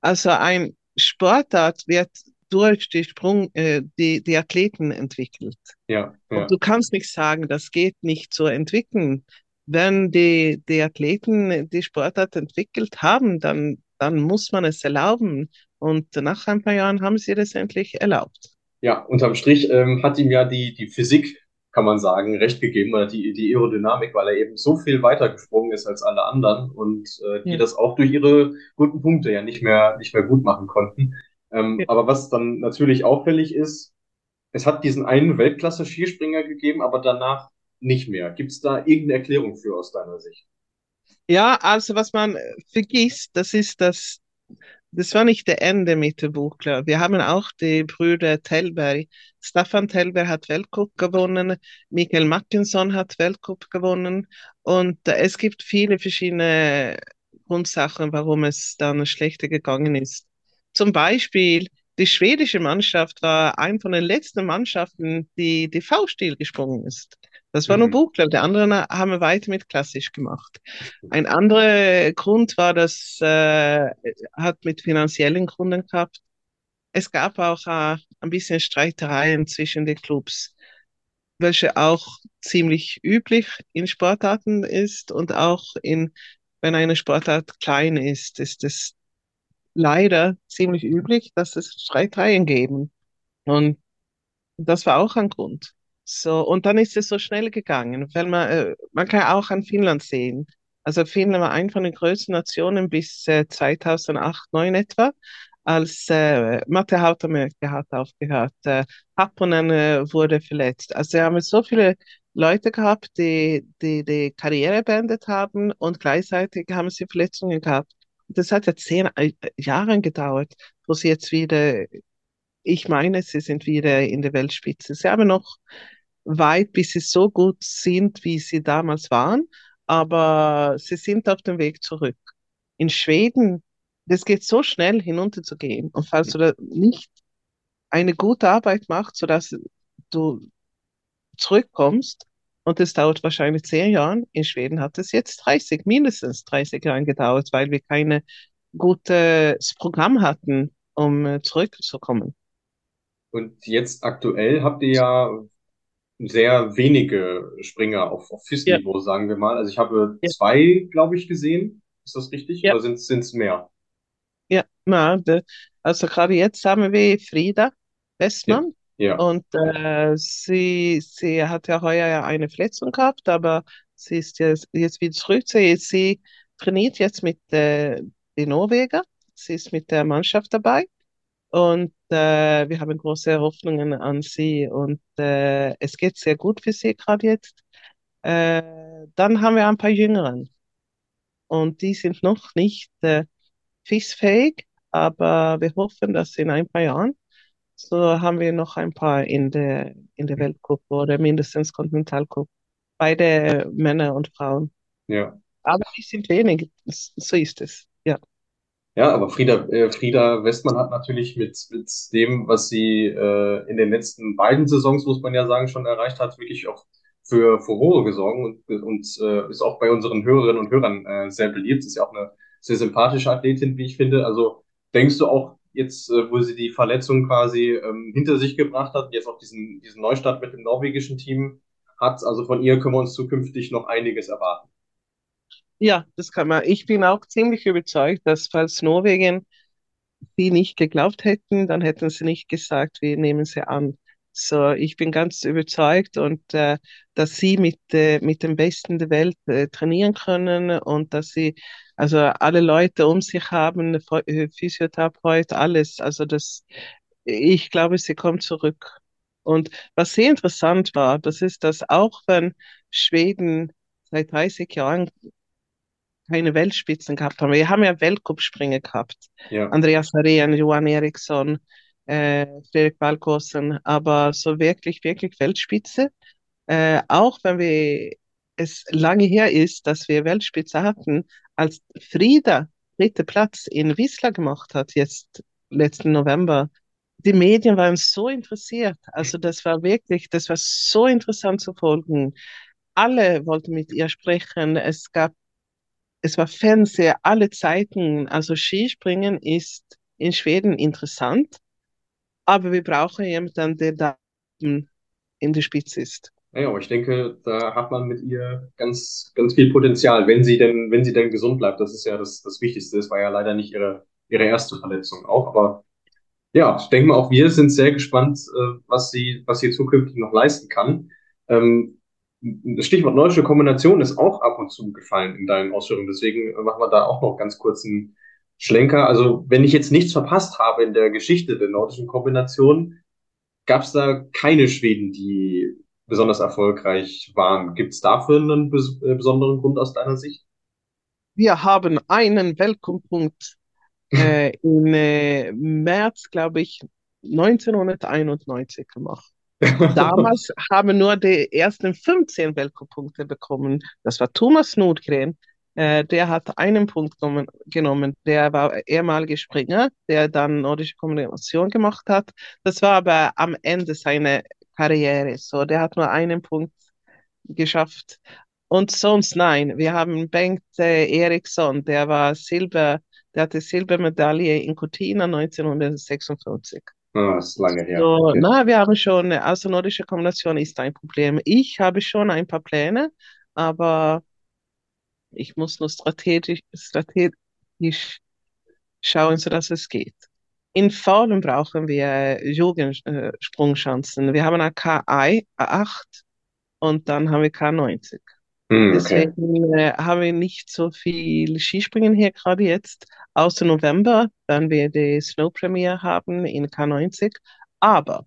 also ein Sportart wird durch die Sprung, äh, die, die Athleten entwickelt. Ja, ja. Und du kannst nicht sagen, das geht nicht so entwickeln. Wenn die, die Athleten die Sportart entwickelt haben, dann, dann muss man es erlauben. Und nach ein paar Jahren haben sie das endlich erlaubt. Ja, unterm Strich ähm, hat ihm ja die, die Physik, kann man sagen, recht gegeben, oder die, die Aerodynamik, weil er eben so viel weiter gesprungen ist als alle anderen und äh, die Ja. das auch durch ihre guten Punkte ja nicht mehr, nicht mehr gut machen konnten. Ähm, Ja. aber was dann natürlich auffällig ist, es hat diesen einen Weltklasse-Skispringer gegeben, aber danach nicht mehr. Gibt es da irgendeine Erklärung für aus deiner Sicht? Ja, also was man äh, vergisst, das ist das, das war nicht der Ende mit dem Buchler. Wir haben auch die Brüder Tellberg. Staffan Tellberg hat Weltcup gewonnen, Michael Mackinson hat Weltcup gewonnen und äh, es gibt viele verschiedene Grundsachen, warum es dann schlechter gegangen ist. Zum Beispiel, die schwedische Mannschaft war eine von den letzten Mannschaften, die die V-Stil gesprungen ist. Das war nur Mhm. Buchler, die anderen haben weiter mit klassisch gemacht. Ein anderer Grund war, das äh, hat mit finanziellen Gründen gehabt. Es gab auch äh, ein bisschen Streitereien zwischen den Clubs, welche auch ziemlich üblich in Sportarten ist und auch in, wenn eine Sportart klein ist, ist es leider ziemlich üblich, dass es Streitereien geben. Und das war auch ein Grund. So, und dann ist es so schnell gegangen, weil man, äh, man kann auch an Finnland sehen. Also Finnland war eine von den größten Nationen bis äh, 2008, 2009 etwa, als äh, Matti Hautamäki hat aufgehört, äh, Happonen äh, wurde verletzt. Also sie haben so viele Leute gehabt, die, die die Karriere beendet haben und gleichzeitig haben sie Verletzungen gehabt. Und das hat ja zehn äh, Jahre gedauert, wo sie jetzt wieder ich meine, sie sind wieder in der Weltspitze. Sie haben noch weit, bis sie so gut sind, wie sie damals waren, aber sie sind auf dem Weg zurück. In Schweden, das geht so schnell hinunterzugehen. Und falls du da nicht eine gute Arbeit machst, sodass du zurückkommst, und es dauert wahrscheinlich zehn Jahre, in Schweden hat es jetzt 30, mindestens 30 Jahre gedauert, weil wir kein gutes Programm hatten, um äh, zurückzukommen. Und jetzt aktuell habt ihr ja sehr wenige Springer auf, auf Ja, FIS-Niveau, sagen wir mal. Also ich habe ja, zwei, glaube ich, gesehen. Ist das richtig? ja. Oder sind es mehr? Ja, na, also gerade jetzt haben wir Frida Ja, Westmann ja. und äh, sie, sie hat ja heuer ja eine Verletzung gehabt, aber sie ist jetzt, jetzt wieder zurück. Sie, sie trainiert jetzt mit äh, den Norweger, sie ist mit der Mannschaft dabei und äh, wir haben große Hoffnungen an sie und äh, es geht sehr gut für sie gerade jetzt. Äh, dann haben wir ein paar Jüngeren und die sind noch nicht äh, FIS-fähig, aber wir hoffen, dass in ein paar Jahren, so haben wir noch ein paar in der, in der Weltcup oder mindestens Kontinentalcup, beide Männer und Frauen. Ja. Aber die sind wenig, so ist es, ja. Ja, aber Frieda, äh, Frieda Westmann hat natürlich mit, mit dem, was sie äh, in den letzten beiden Saisons, muss man ja sagen, schon erreicht hat, wirklich auch für Furore gesorgt und, und äh, ist auch bei unseren Hörerinnen und Hörern äh, sehr beliebt. Ist ja auch eine sehr sympathische Athletin, wie ich finde. Also denkst du auch jetzt, äh, wo sie die Verletzung quasi ähm, hinter sich gebracht hat, jetzt auch diesen, diesen Neustart mit dem norwegischen Team hat, also von ihr können wir uns zukünftig noch einiges erwarten. Ja, das kann man. Ich bin auch ziemlich überzeugt, dass falls Norwegen sie nicht geglaubt hätten, dann hätten sie nicht gesagt, wir nehmen sie an. So, ich bin ganz überzeugt und äh, dass sie mit, äh, mit dem Besten der Welt äh, trainieren können und dass sie also alle Leute um sich haben, äh, Physiotherapeut, alles. Also das, ich glaube, sie kommt zurück. Und was sehr interessant war, das ist, dass auch wenn Schweden seit 30 Jahren keine Weltspitzen gehabt haben. Wir haben ja Weltcupspringer gehabt. Ja. Andreas Areen, Johan Eriksson, äh, Fredrik Balkosen, aber so wirklich, wirklich Weltspitze. Äh, auch wenn wir es lange her ist, dass wir Weltspitze hatten, als Frieda dritte Platz in Wisla gemacht hat, jetzt letzten November. Die Medien waren so interessiert. Also das war wirklich, das war so interessant zu folgen. Alle wollten mit ihr sprechen. Es gab, es war Fernseher, alle Zeiten. Also Skispringen ist in Schweden interessant, aber wir brauchen jemanden, der da in der Spitze ist. Ja, aber ich denke, da hat man mit ihr ganz, ganz viel Potenzial, wenn sie denn, wenn sie denn gesund bleibt. Das ist ja das, das Wichtigste. Es war ja leider nicht ihre, ihre erste Verletzung auch, aber ja, ich denke mal, auch wir sind sehr gespannt, äh, was sie, was sie zukünftig noch leisten kann. Ähm, das Stichwort nordische Kombination ist auch und zu gefallen in deinen Ausführungen. Deswegen machen wir da auch noch ganz kurz einen Schlenker. Also, wenn ich jetzt nichts verpasst habe in der Geschichte der nordischen Kombination, gab es da keine Schweden, die besonders erfolgreich waren. Gibt es dafür einen bes äh, besonderen Grund aus deiner Sicht? Wir haben einen Weltpunkt äh, im äh, März, glaube ich, 1991 gemacht. Damals haben nur die ersten 15 Weltcup-Punkte bekommen. Das war Thomas Nordgren. Äh, der hat einen Punkt genommen, genommen. Der war ehemaliger Springer, der dann nordische Kommunikation gemacht hat. Das war aber am Ende seiner Karriere. So, der hat nur einen Punkt geschafft. Und sonst nein. Wir haben Bengt äh, Eriksson, der war Silber, der hatte Silbermedaille in Cortina 1956. Ah, ist lange her. So, Okay. na, wir haben schon, also nordische Kombination ist ein Problem. Ich habe schon ein paar Pläne, aber ich muss nur strategisch, strategisch schauen, sodass es geht. In Falun brauchen wir Jugendsprungschanzen. Wir haben eine K8 und dann haben wir K90. Hm, okay. Deswegen äh, haben wir nicht so viel Skispringen hier gerade jetzt, außer November, wenn wir die Snow Premiere haben in K90. Aber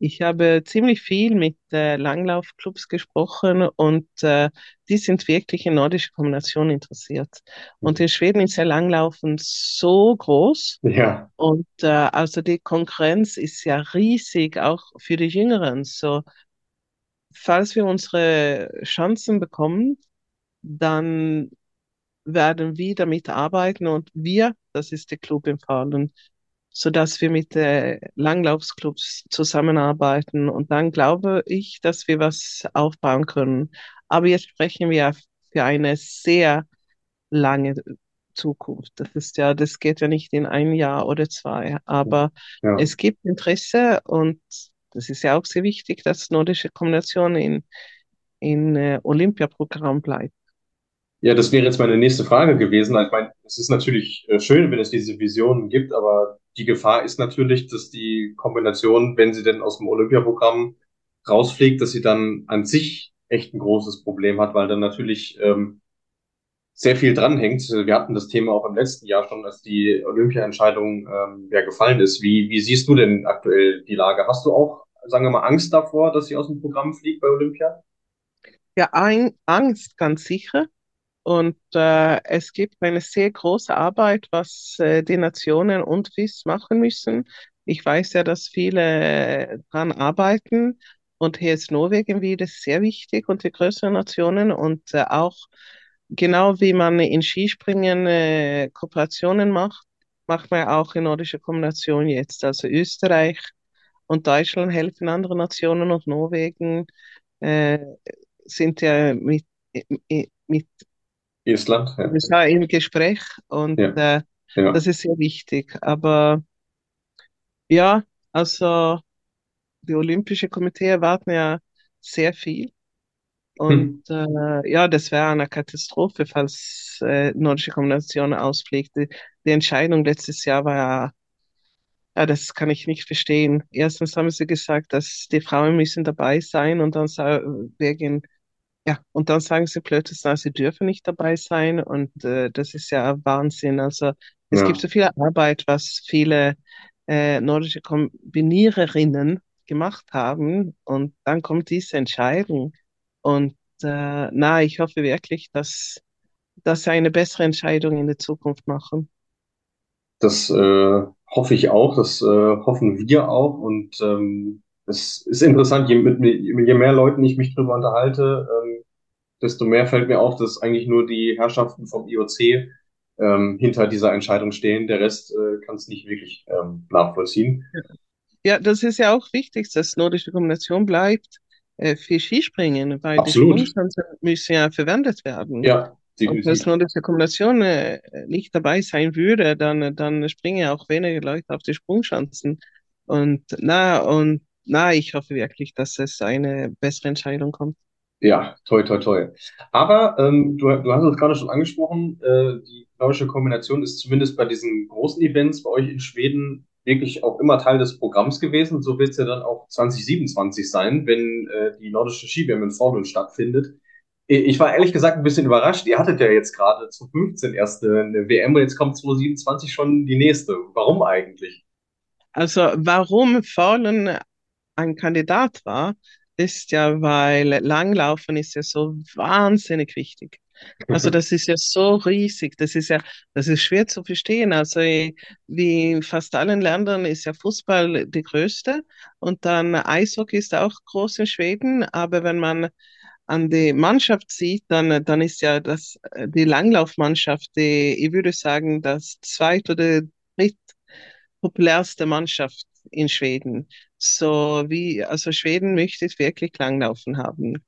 ich habe ziemlich viel mit äh, Langlaufclubs gesprochen und äh, die sind wirklich in nordische Kombination interessiert. Und in Schweden ist ja Langlaufen so groß Ja, und äh, also die Konkurrenz ist ja riesig, auch für die Jüngeren. So, falls wir unsere Chancen bekommen, dann werden wir damit arbeiten und wir, das ist der Club im Falun, sodass wir mit äh, Langlaufsclubs zusammenarbeiten und dann glaube ich, dass wir was aufbauen können. Aber jetzt sprechen wir für eine sehr lange Zukunft. Das ist ja, das geht ja nicht in ein Jahr oder zwei, aber ja. es gibt Interesse und das ist ja auch sehr wichtig, dass nordische Kombination in, in äh, Olympiaprogramm bleibt. Ja, das wäre jetzt meine nächste Frage gewesen. Ich meine, es ist natürlich äh, schön, wenn es diese Visionen gibt, aber die Gefahr ist natürlich, dass die Kombination, wenn sie denn aus dem Olympiaprogramm rausfliegt, dass sie dann an sich echt ein großes Problem hat, weil dann natürlich ähm, sehr viel dranhängt. Wir hatten das Thema auch im letzten Jahr schon, als die Olympia-Entscheidung ähm, ja gefallen ist. Wie, wie siehst du denn aktuell die Lage? Hast du auch, sagen wir mal, Angst davor, dass sie aus dem Programm fliegt bei Olympia? Ja, ein, Angst ganz sicher. Und äh, es gibt eine sehr große Arbeit, was äh, die Nationen und FIS machen müssen. Ich weiß ja, dass viele dran arbeiten und hier ist Norwegen wieder sehr wichtig und die größeren Nationen und äh, auch genau wie man in Skispringen äh, Kooperationen macht, macht man auch in nordischer Kombination jetzt. Also Österreich und Deutschland helfen anderen Nationen und Norwegen äh, sind ja mit, mit Estland, ja. sind im Gespräch und Ja, äh, ja. das ist sehr wichtig. Aber ja, also die Olympische Komitee erwarten ja sehr viel. Hm. Und äh, ja, das wäre eine Katastrophe, falls äh, nordische Kombination ausfliegt. Die, die Entscheidung letztes Jahr war ja, ja, das kann ich nicht verstehen. Erstens haben sie gesagt, dass die Frauen müssen dabei sein und dann wegen, ja, und dann sagen sie plötzlich, na, sie dürfen nicht dabei sein und äh, das ist ja Wahnsinn. Also es gibt Ja. so viel Arbeit, was viele äh, nordische Kombiniererinnen gemacht haben und dann kommt diese Entscheidung. Und äh, na, ich hoffe wirklich, dass dass sie eine bessere Entscheidung in der Zukunft machen. Das äh, hoffe ich auch, das äh, hoffen wir auch. Und ähm, es ist interessant, je, mit, je mehr Leuten ich mich drüber unterhalte, ähm, desto mehr fällt mir auf, dass eigentlich nur die Herrschaften vom IOC ähm, hinter dieser Entscheidung stehen. Der Rest äh, kann es nicht wirklich ähm, nachvollziehen. Ja, das ist ja auch wichtig, dass nordische Kombination bleibt äh, für Skispringen, weil Absolut. die Sprungchancen müssen ja verwendet werden. Ja, Und wenn definitiv. nordische Kombination äh, nicht dabei sein würde, dann, dann springen auch weniger Leute auf die Sprungschanzen. Und na, und na, ich hoffe wirklich, dass es eine bessere Entscheidung kommt. Ja, toi, toi, toi. Aber ähm, du, du hast es gerade schon angesprochen, äh, die nordische Kombination ist zumindest bei diesen großen Events bei euch in Schweden wirklich auch immer Teil des Programms gewesen. So wird es ja dann auch 2027 sein, wenn äh, die nordische Ski-WM in Falun stattfindet. Ich war ehrlich gesagt ein bisschen überrascht. Ihr hattet ja jetzt gerade zu 15 erst eine WM und jetzt kommt 2027 schon die nächste. Warum eigentlich? Also, warum Falun ein Kandidat war, ist ja, weil Langlaufen ist ja so wahnsinnig wichtig. Also das ist ja so riesig, das ist ja, das ist schwer zu verstehen. Also wie in fast allen Ländern ist ja Fußball die größte und dann Eishockey ist auch groß in Schweden, aber wenn man an die Mannschaft sieht, dann, dann ist ja das, die Langlaufmannschaft, die, ich würde sagen, das zweit- oder drittpopulärste Mannschaft in Schweden. So wie, also Schweden möchte wirklich Langlaufen haben.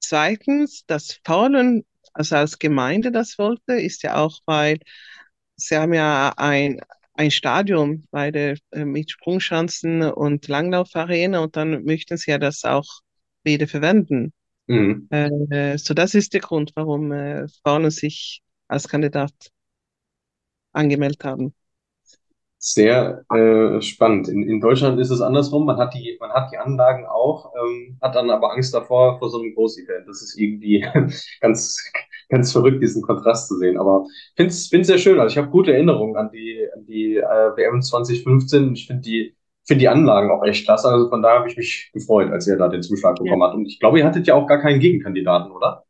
Zweitens, das Faulen, also als Gemeinde das wollte, ist ja auch, weil sie haben ja ein, ein Stadion bei der, äh, mit Sprungschanzen und Langlaufarena und dann möchten sie ja das auch wieder verwenden. Mhm. Äh, so das ist der Grund, warum äh, Faulen sich als Kandidat angemeldet haben. Sehr äh, spannend. In, in Deutschland ist es andersrum. Man hat die, man hat die Anlagen auch, ähm, hat dann aber Angst davor vor so einem Großevent. Das ist irgendwie ganz, ganz verrückt, diesen Kontrast zu sehen. Aber ich finde es sehr schön. Also ich habe gute Erinnerungen an die, an die äh, WM 2015. Ich finde die, finde die Anlagen auch echt klasse. Also von daher habe ich mich gefreut, als ihr da den Zuschlag Ja. bekommen habt. Und ich glaube, ihr hattet ja auch gar keinen Gegenkandidaten, oder?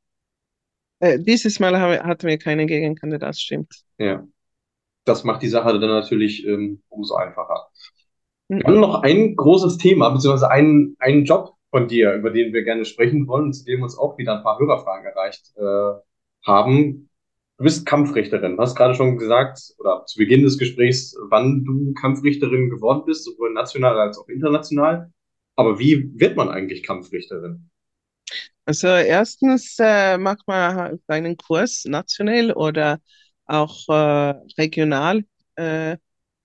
Äh, dieses Mal haben, wir- hatten wir keinen Gegenkandidat, stimmt. Ja. Das macht die Sache dann natürlich ähm, umso einfacher. Wir Mhm. haben noch ein großes Thema, beziehungsweise einen, einen Job von dir, über den wir gerne sprechen wollen, zu dem uns auch wieder ein paar Hörerfragen erreicht äh, haben. Du bist Kampfrichterin. Du hast gerade schon gesagt, oder zu Beginn des Gesprächs, wann du Kampfrichterin geworden bist, sowohl national als auch international. Aber wie wird man eigentlich Kampfrichterin? Also erstens äh, macht man einen Kurs national oder auch äh, regional äh,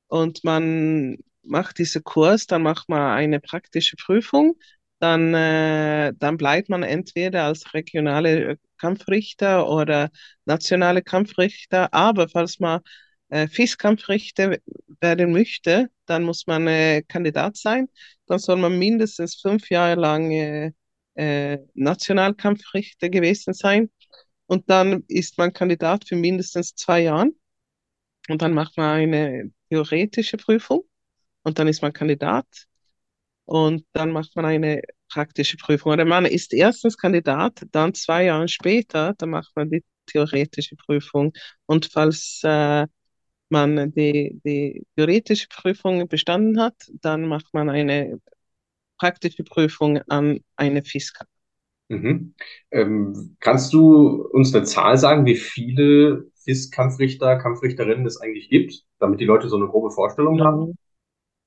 und man macht diesen Kurs, dann macht man eine praktische Prüfung, dann, äh, dann bleibt man entweder als regionale Kampfrichter oder nationale Kampfrichter, aber falls man äh, FIS-Kampfrichter werden möchte, dann muss man äh, Kandidat sein, dann soll man mindestens fünf Jahre lang äh, äh, Nationalkampfrichter gewesen sein. Und dann ist man Kandidat für mindestens zwei Jahre. Und dann macht man eine theoretische Prüfung. Und dann ist man Kandidat. Und dann macht man eine praktische Prüfung. Oder man ist erstens Kandidat, dann zwei Jahre später, dann macht man die theoretische Prüfung. Und falls äh, man die, die theoretische Prüfung bestanden hat, dann macht man eine praktische Prüfung an eine FISKA. Mhm. Ähm, kannst du uns eine Zahl sagen, wie viele FIS-Kampfrichter, Kampfrichterinnen es eigentlich gibt, damit die Leute so eine grobe Vorstellung haben?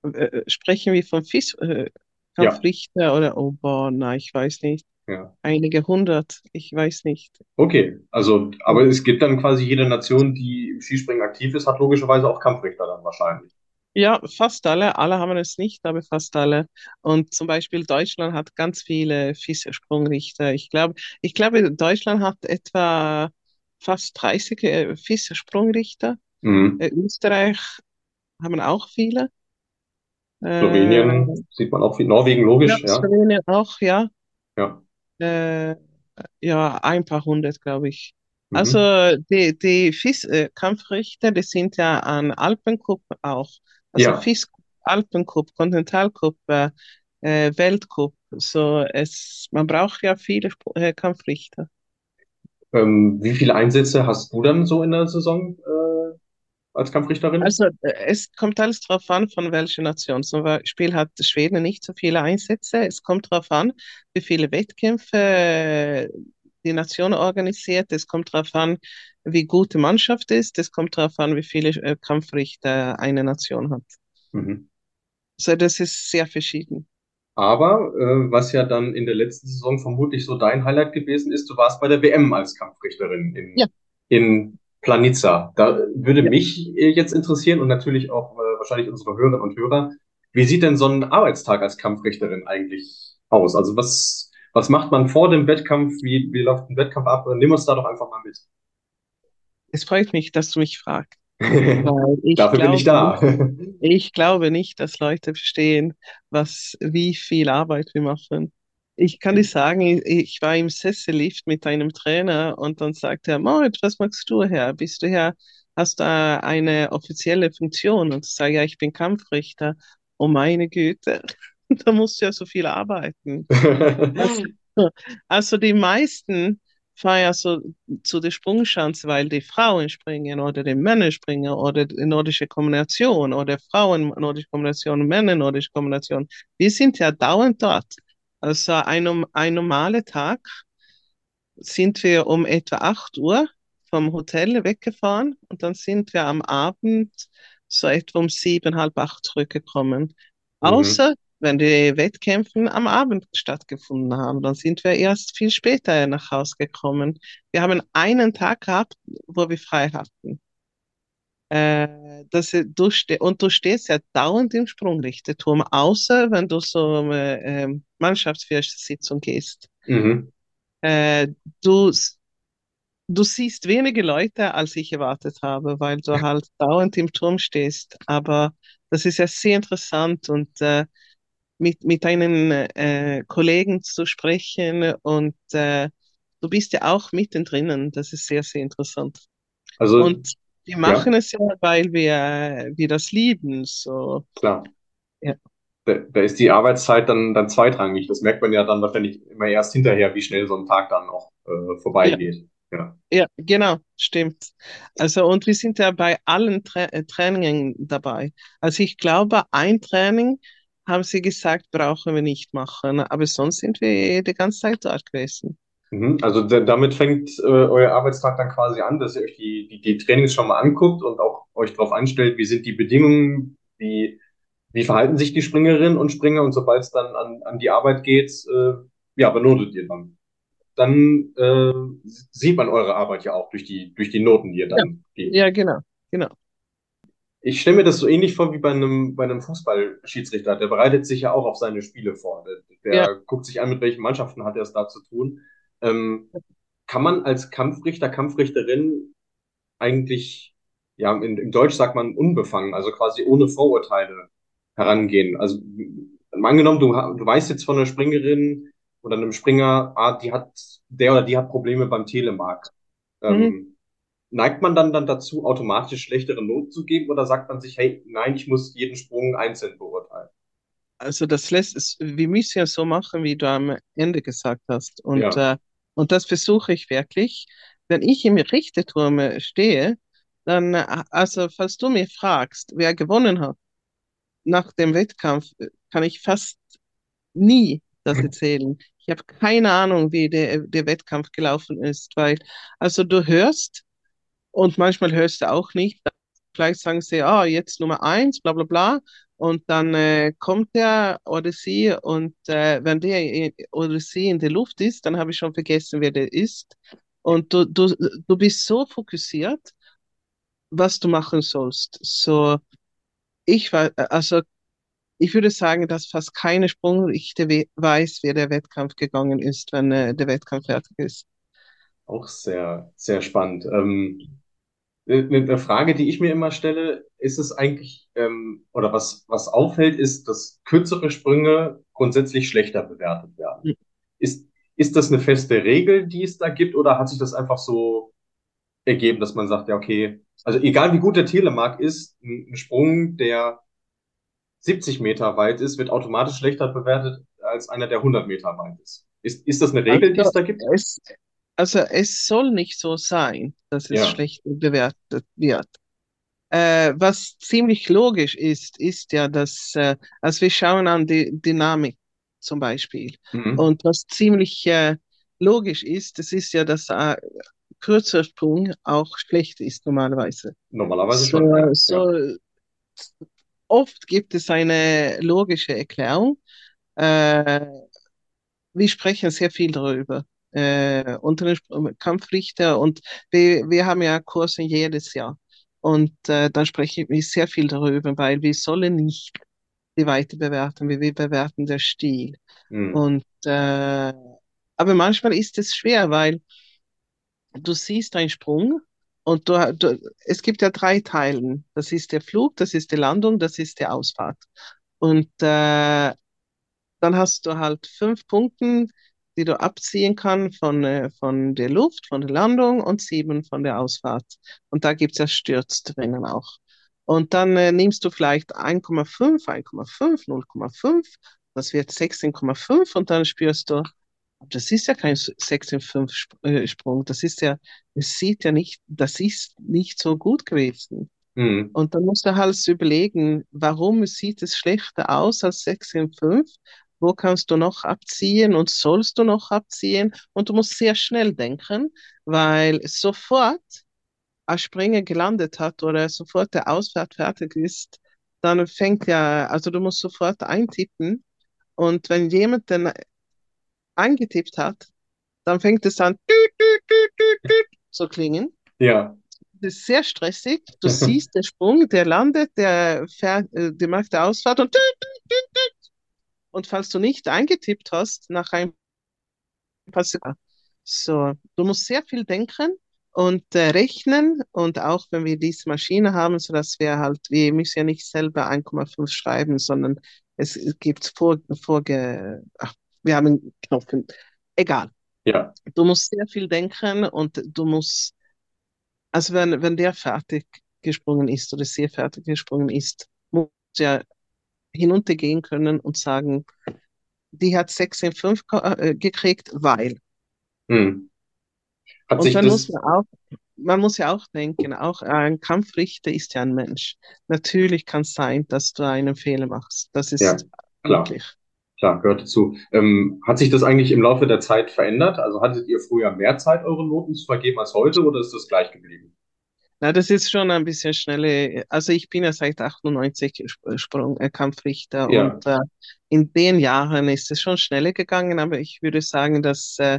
Äh, sprechen wir von FIS, äh, Ja, Kampfrichter oder, oh boah, nein, ich weiß nicht. ja. Einige hundert, ich weiß nicht. Okay, also, aber es gibt dann quasi jede Nation, die im Skispringen aktiv ist, hat logischerweise auch Kampfrichter dann wahrscheinlich. Ja, fast alle, alle haben es nicht, aber fast alle. Und zum Beispiel Deutschland hat ganz viele FIS-Sprungrichter. Ich glaube, ich glaube, Deutschland hat etwa fast 30 äh, FIS-Sprungrichter. Mhm. Äh, Österreich haben auch viele. Äh, Slowenien sieht man auch viel, Norwegen ja, logisch, ja, Slowenien auch, ja. ja. Äh, ja, ein paar hundert, glaube ich. Mhm. Also die, die FIS-Kampfrichter, die sind ja an Alpencup auch. Also Ja, FIS Alpencup, Continentalcup, äh, äh, Weltcup. So es, man braucht ja viele äh, Kampfrichter. Ähm, wie viele Einsätze hast du dann so in der Saison äh, als Kampfrichterin? Also äh, es kommt alles darauf an, von welcher Nation. Zum Beispiel hat Schweden nicht so viele Einsätze. Es kommt darauf an, wie viele Wettkämpfe äh, die Nation organisiert. Es kommt darauf an, wie gut die Mannschaft ist. Es kommt darauf an, wie viele äh, Kampfrichter eine Nation hat. Mhm. So, das ist sehr verschieden. Aber äh, was ja dann in der letzten Saison vermutlich so dein Highlight gewesen ist, du warst bei der WM als Kampfrichterin in, Ja. in Planica. Da würde Ja. mich äh, jetzt interessieren und natürlich auch äh, wahrscheinlich unsere Hörerinnen und Hörer, wie sieht denn so ein Arbeitstag als Kampfrichterin eigentlich aus? Also was, was macht man vor dem Wettkampf? Wie, wie läuft ein Wettkampf ab? Nimm uns da doch einfach mal mit. Es freut mich, dass du mich fragst, Dafür bin ich da. glaube, ich glaube nicht, dass Leute verstehen, was, wie viel Arbeit wir machen. Ich kann dir sagen, ich, war im Sessellift mit einem Trainer und dann sagt er, Moritz, was machst du her? Bist du her? Hast du eine offizielle Funktion? Und ich sage, ja, ich bin Kampfrichter. Oh meine Güte, da musst du ja so viel arbeiten. Also, also die meisten fahren ja so zu der Sprungschanze, weil die Frauen springen oder die Männer springen oder die nordische Kombination oder Frauen nordische Kombination Männer nordische Kombination. Wir sind ja dauernd dort. Also ein, ein normaler Tag sind wir um etwa 8 Uhr vom Hotel weggefahren und dann sind wir am Abend so etwa um sieben, halb acht zurückgekommen. Mhm. Außer wenn die Wettkämpfe am Abend stattgefunden haben, dann sind wir erst viel später nach Hause gekommen. Wir haben einen Tag gehabt, wo wir frei hatten. Äh, das, du und du stehst ja dauernd im Sprungrichterturm, außer wenn du so äh, Mannschaftsführersitzung gehst. Mhm. Äh, du, du siehst wenige Leute, als ich erwartet habe, weil du halt dauernd im Turm stehst. Aber das ist ja sehr interessant und äh, mit, mit deinen äh, Kollegen zu sprechen und äh, du bist ja auch mittendrin. Das ist sehr, sehr interessant. Also, Und wir ja, machen es ja, weil wir, wir das lieben. So, klar. ja. Da, da ist die Arbeitszeit dann, dann zweitrangig. Das merkt man ja dann wahrscheinlich immer erst hinterher, wie schnell so ein Tag dann auch äh, Ja, vorbeigeht. Ja. ja, genau, stimmt. Also, und wir sind ja bei allen Tra äh, Trainingen dabei. Also, ich glaube, ein Training haben sie gesagt, brauchen wir nicht machen, aber sonst sind wir die ganze Zeit dort gewesen. Mhm. Also da, damit fängt äh, euer Arbeitstag dann quasi an, dass ihr euch die, die, die Trainings schon mal anguckt und auch euch darauf einstellt, wie sind die Bedingungen, wie, wie verhalten sich die Springerinnen und Springer und sobald es dann an, an die Arbeit geht, äh, ja, benotet ihr dann. Dann äh, sieht man eure Arbeit ja auch durch die, durch die Noten, die ihr Ja, dann gebt. ja, genau, genau. Ich stelle mir das so ähnlich vor wie bei einem, bei einem Fußballschiedsrichter. Der bereitet sich ja auch auf seine Spiele vor. Der, Ja, der guckt sich an, mit welchen Mannschaften hat er es da zu tun. Ähm, kann man als Kampfrichter, Kampfrichterin eigentlich, ja, in, im Deutsch sagt man unbefangen, also quasi ohne Vorurteile herangehen? Also, angenommen, du, du weißt jetzt von einer Springerin oder einem Springer, ah, die hat, der oder die hat Probleme beim Telemark. mhm. Ähm, Neigt man dann dann dazu, automatisch schlechtere Noten zu geben oder sagt man sich, hey, nein, ich muss jeden Sprung einzeln beurteilen? Also das lässt es, wir müssen ja so machen, wie du am Ende gesagt hast. Und, Ja. äh, und das versuche ich wirklich. Wenn ich im Richterturm stehe, dann, äh, also falls du mir fragst, wer gewonnen hat nach dem Wettkampf, äh, kann ich fast nie das erzählen. Ich habe keine Ahnung, wie der, der Wettkampf gelaufen ist, weil, also du hörst und manchmal hörst du auch nicht. Vielleicht sagen sie, ah, jetzt Nummer eins, bla bla bla. Und dann äh, kommt der oder sie und äh, wenn der oder sie in der Luft ist, dann habe ich schon vergessen, wer der ist. Und du, du, du bist so fokussiert, was du machen sollst. So, ich war, also ich würde sagen, dass fast keine Sprungrichter we- weiß, wer der Wettkampf gegangen ist, wenn äh, der Wettkampf fertig ist. Auch sehr, sehr spannend. Ähm, eine eine Frage, die ich mir immer stelle, ist es eigentlich, ähm, oder was, was auffällt, ist, dass kürzere Sprünge grundsätzlich schlechter bewertet werden. Ist, ist das eine feste Regel, die es da gibt, oder hat sich das einfach so ergeben, dass man sagt, ja, okay, also egal wie gut der Telemark ist, ein, Sprung, der 70 Meter weit ist, wird automatisch schlechter bewertet als einer, der 100 Meter weit ist. Ist, ist das eine Regel, die es da gibt? es, also es soll nicht so sein, dass es Ja. schlecht bewertet wird. Äh, was ziemlich logisch ist, ist ja, dass, äh, als wir schauen an die Dynamik zum Beispiel, Mhm. und was ziemlich äh, logisch ist, das ist ja, dass äh, kürzer Sprung auch schlecht ist normalerweise. Normalerweise So, schon. Ja. so oft gibt es eine logische Erklärung. Äh, wir sprechen sehr viel darüber äh, unter den Sp- Kampfrichter und wir, wir haben ja Kurse jedes Jahr. Und äh, dann sprechen wir sehr viel darüber, weil wir sollen nicht die Weite bewerten, wie wir bewerten der Stil. Mhm. Und äh, aber manchmal ist es schwer, weil du siehst einen Sprung und du, du, es gibt ja drei Teilen. Das ist der Flug, das ist die Landung, das ist die Ausfahrt. Und äh, dann hast du halt fünf Punkte, die du abziehen kann von, äh, von der Luft, von der Landung und sieben von der Ausfahrt. Und da gibt's ja Stürz drinnen auch. Und dann äh, nimmst du vielleicht 1,5, 1,5, 0,5, das wird 16,5 und dann spürst du, das ist ja kein 6 in 5 Sp äh, Sprung, das ist ja, es sieht ja nicht, das ist nicht so gut gewesen. Mhm. Und dann musst du halt überlegen, warum sieht es schlechter aus als 6 in 5? Wo kannst du noch abziehen und sollst du noch abziehen? Und du musst sehr schnell denken, weil sofort ein Springer gelandet hat oder sofort der Ausfahrt fertig ist, dann fängt ja, also du musst sofort eintippen. Und wenn jemand dann eingetippt hat, dann fängt es an zu klingen. Ja. Das ist sehr stressig. Du siehst den Sprung, der landet, der fährt, äh, der macht die Ausfahrt und Und falls du nicht eingetippt hast, nach ein paar Sekunden. So, du musst sehr viel denken und äh, rechnen und auch wenn wir diese Maschine haben, so dass wir halt, wir müssen ja nicht selber 1,5 schreiben, sondern es gibt vor, vorge, ach, wir haben einen Knopf, egal. Ja. Du musst sehr viel denken und du musst, also wenn, wenn der fertig gesprungen ist oder sehr fertig gesprungen ist, muss ja hinuntergehen können und sagen, die hat 6 in 5 äh, gekriegt, weil. Hat Und dann muss man auch, man muss ja auch denken, auch ein Kampfrichter ist ja ein Mensch. Natürlich kann es sein, dass du einen Fehler machst. Das ja, ist klar, möglich. klar, gehört dazu. Ähm, hat sich das eigentlich im Laufe der Zeit verändert? Also hattet ihr früher mehr Zeit, eure Noten zu vergeben als heute oder ist das gleich geblieben? Na, das ist schon ein bisschen schnelle. Also ich bin ja seit 98 Sp- Sprung, äh, Kampfrichter Ja. und äh, in den Jahren ist es schon schneller gegangen, aber ich würde sagen, dass äh,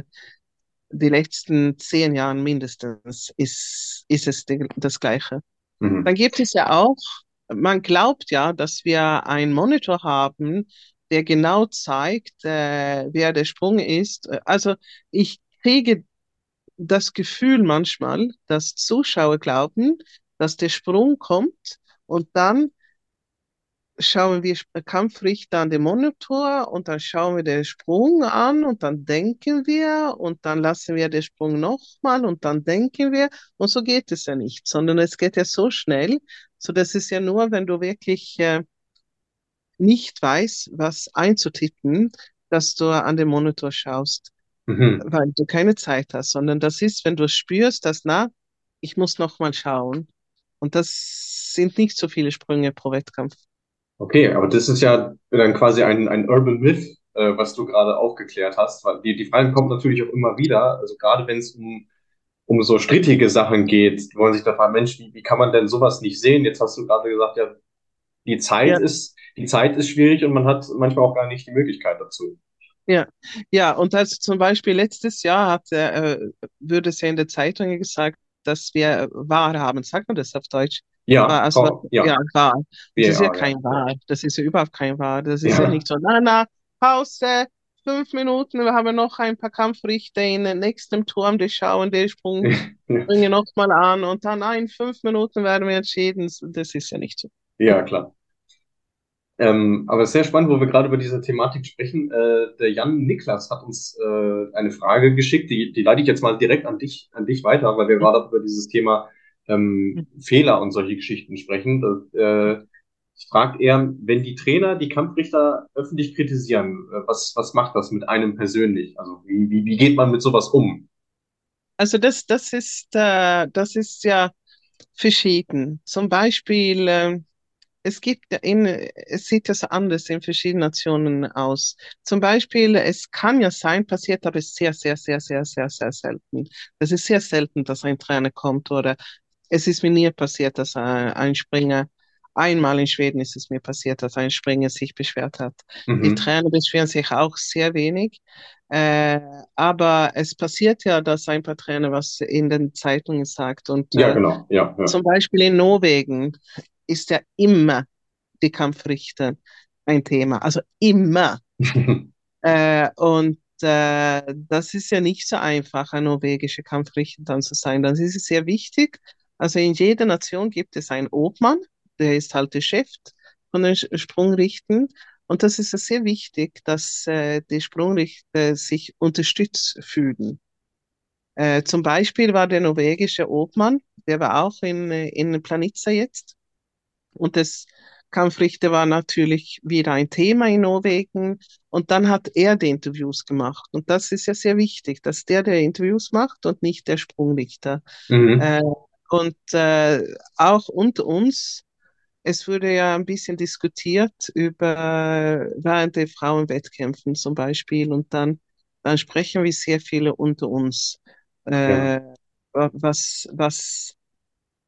die letzten zehn Jahren mindestens ist, ist es die, das Gleiche. Mhm. Dann gibt es ja auch, man glaubt ja, dass wir einen Monitor haben, der genau zeigt, äh, wer der Sprung ist. Also ich kriege das Gefühl manchmal, dass Zuschauer glauben, dass der Sprung kommt und dann schauen wir Kampfrichter an den Monitor und dann schauen wir den Sprung an und dann denken wir und dann lassen wir den Sprung nochmal und dann denken wir und so geht es ja nicht, sondern es geht ja so schnell, so das ist ja nur, wenn du wirklich äh, nicht weißt, was einzutippen, dass du an den Monitor schaust, Mhm. weil du keine Zeit hast, sondern das ist, wenn du spürst, dass, na, ich muss nochmal schauen. Und das sind nicht so viele Sprünge pro Wettkampf. Okay, aber das ist ja dann quasi ein, ein Urban Myth, äh, was du gerade aufgeklärt hast. Weil die, die Frage kommt natürlich auch immer wieder, also gerade wenn es um, um so strittige Sachen geht, wollen sich da fragen, Mensch, wie, wie kann man denn sowas nicht sehen? Jetzt hast du gerade gesagt, ja, die Zeit Ja, ist, die Zeit ist schwierig und man hat manchmal auch gar nicht die Möglichkeit dazu. Ja, ja. Und also zum Beispiel letztes Jahr hat, äh, würde es ja in der Zeitung gesagt, dass wir VAR haben. Sagt man das auf Deutsch? Ja, also, Frau- ja, ja, VAR. Das ist ja ja. kein VAR. Das ist ja überhaupt kein VAR. Das ist ja Ja. nicht so, na, na, Pause, fünf Minuten, wir haben noch ein paar Kampfrichter in den nächsten Turm, die schauen den Sprung, bringen nochmal an und dann, nein, fünf Minuten werden wir entschieden. Das ist ja nicht so. Ja, klar. Ähm, aber es ist sehr spannend, wo wir gerade über diese Thematik sprechen. Äh, der Jan Niklas hat uns äh, eine Frage geschickt, die, die leite ich jetzt mal direkt an dich, an dich weiter, weil wir gerade über dieses Thema ähm, Fehler und solche Geschichten sprechen. Das, äh, fragt er, wenn die Trainer die Kampfrichter öffentlich kritisieren, äh, was, was macht das mit einem persönlich? Also wie, wie, wie geht man mit sowas um? Also das, das ist, äh, das ist ja verschieden. Zum Beispiel, äh, es gibt in, es sieht ja so anders in verschiedenen Nationen aus. Zum Beispiel, es kann ja sein, passiert aber sehr, sehr, sehr, sehr, sehr, sehr selten. Es ist sehr selten, dass ein Trainer kommt oder es ist mir nie passiert, dass ein, ein Springer, einmal in Schweden ist es mir passiert, dass ein Springer sich beschwert hat. Die Mhm. Trainer beschweren sich auch sehr wenig. Äh, aber es passiert ja, dass ein paar Trainer was in den Zeitungen sagt. Und Ja, äh, genau. Ja, ja. zum Beispiel in Norwegen ist ja immer die Kampfrichter ein Thema. Also immer. Äh, und äh, das ist ja nicht so einfach, ein norwegischer Kampfrichter dann zu sein. Dann ist es sehr wichtig. Also in jeder Nation gibt es einen Obmann, der ist halt der Chef von den Sprungrichtern. Und das ist ja sehr wichtig, dass äh, die Sprungrichter sich unterstützt fühlen. Äh, zum Beispiel war der norwegische Obmann, der war auch in, in Planica jetzt. Und das Kampfrichter war natürlich wieder ein Thema in Norwegen. Und dann hat er die Interviews gemacht. Und das ist ja sehr wichtig, dass der der Interviews macht und nicht der Sprungrichter. Mhm. Äh, und äh, auch unter uns, es wurde ja ein bisschen diskutiert über während der Frauenwettkämpfen zum Beispiel. Und dann, dann sprechen wir sehr viele unter uns, Ja. äh, was, was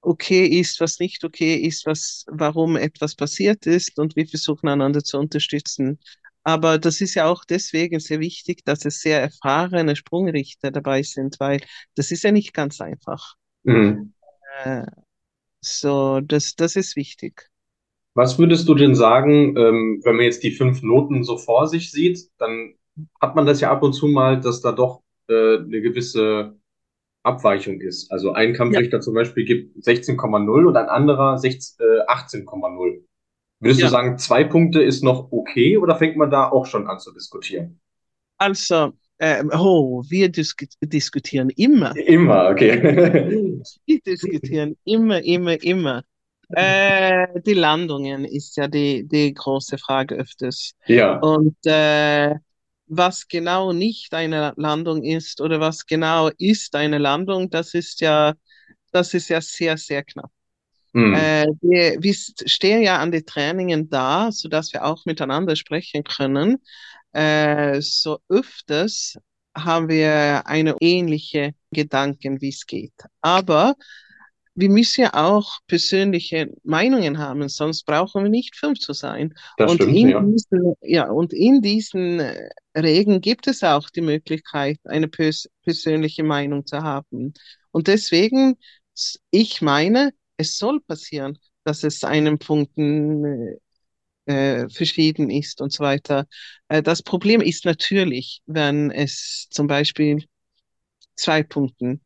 okay ist, was nicht okay ist, was, warum etwas passiert ist und wir versuchen einander zu unterstützen. Aber das ist ja auch deswegen sehr wichtig, dass es sehr erfahrene Sprungrichter dabei sind, weil das ist ja nicht ganz einfach. Mhm. Äh, so, das, das ist wichtig. Was würdest du denn sagen, ähm, wenn man jetzt die fünf Noten so vor sich sieht, dann hat man das ja ab und zu mal, dass da doch äh, eine gewisse Abweichung ist. Also ein Ja, Kampfrichter zum Beispiel gibt 16,0 und ein anderer 16, äh, 18,0. Würdest du ja. sagen, zwei Punkte ist noch okay oder fängt man da auch schon an zu diskutieren? Also, äh, oh, wir disk diskutieren immer. Immer, okay. Wir diskutieren immer, immer, immer. Äh, die Landungen ist ja die, die große Frage öfters. Ja, Und äh, was genau nicht eine Landung ist oder was genau ist eine Landung, das ist ja, das ist ja sehr, sehr knapp. hm, Äh, wir, wir stehen ja an den Trainingen da, sodass wir auch miteinander sprechen können. Äh, so öfters haben wir eine ähnliche Gedanken, wie es geht. Aber wir müssen ja auch persönliche Meinungen haben, sonst brauchen wir nicht fünf zu sein. das Und stimmt, in ja. diesen, ja, und in diesen äh, Regeln gibt es auch die Möglichkeit, eine pers persönliche Meinung zu haben. Und deswegen, ich meine, es soll passieren, dass es einen Punkten äh, verschieden ist und so weiter. Äh, das Problem ist natürlich, wenn es zum Beispiel zwei Punkten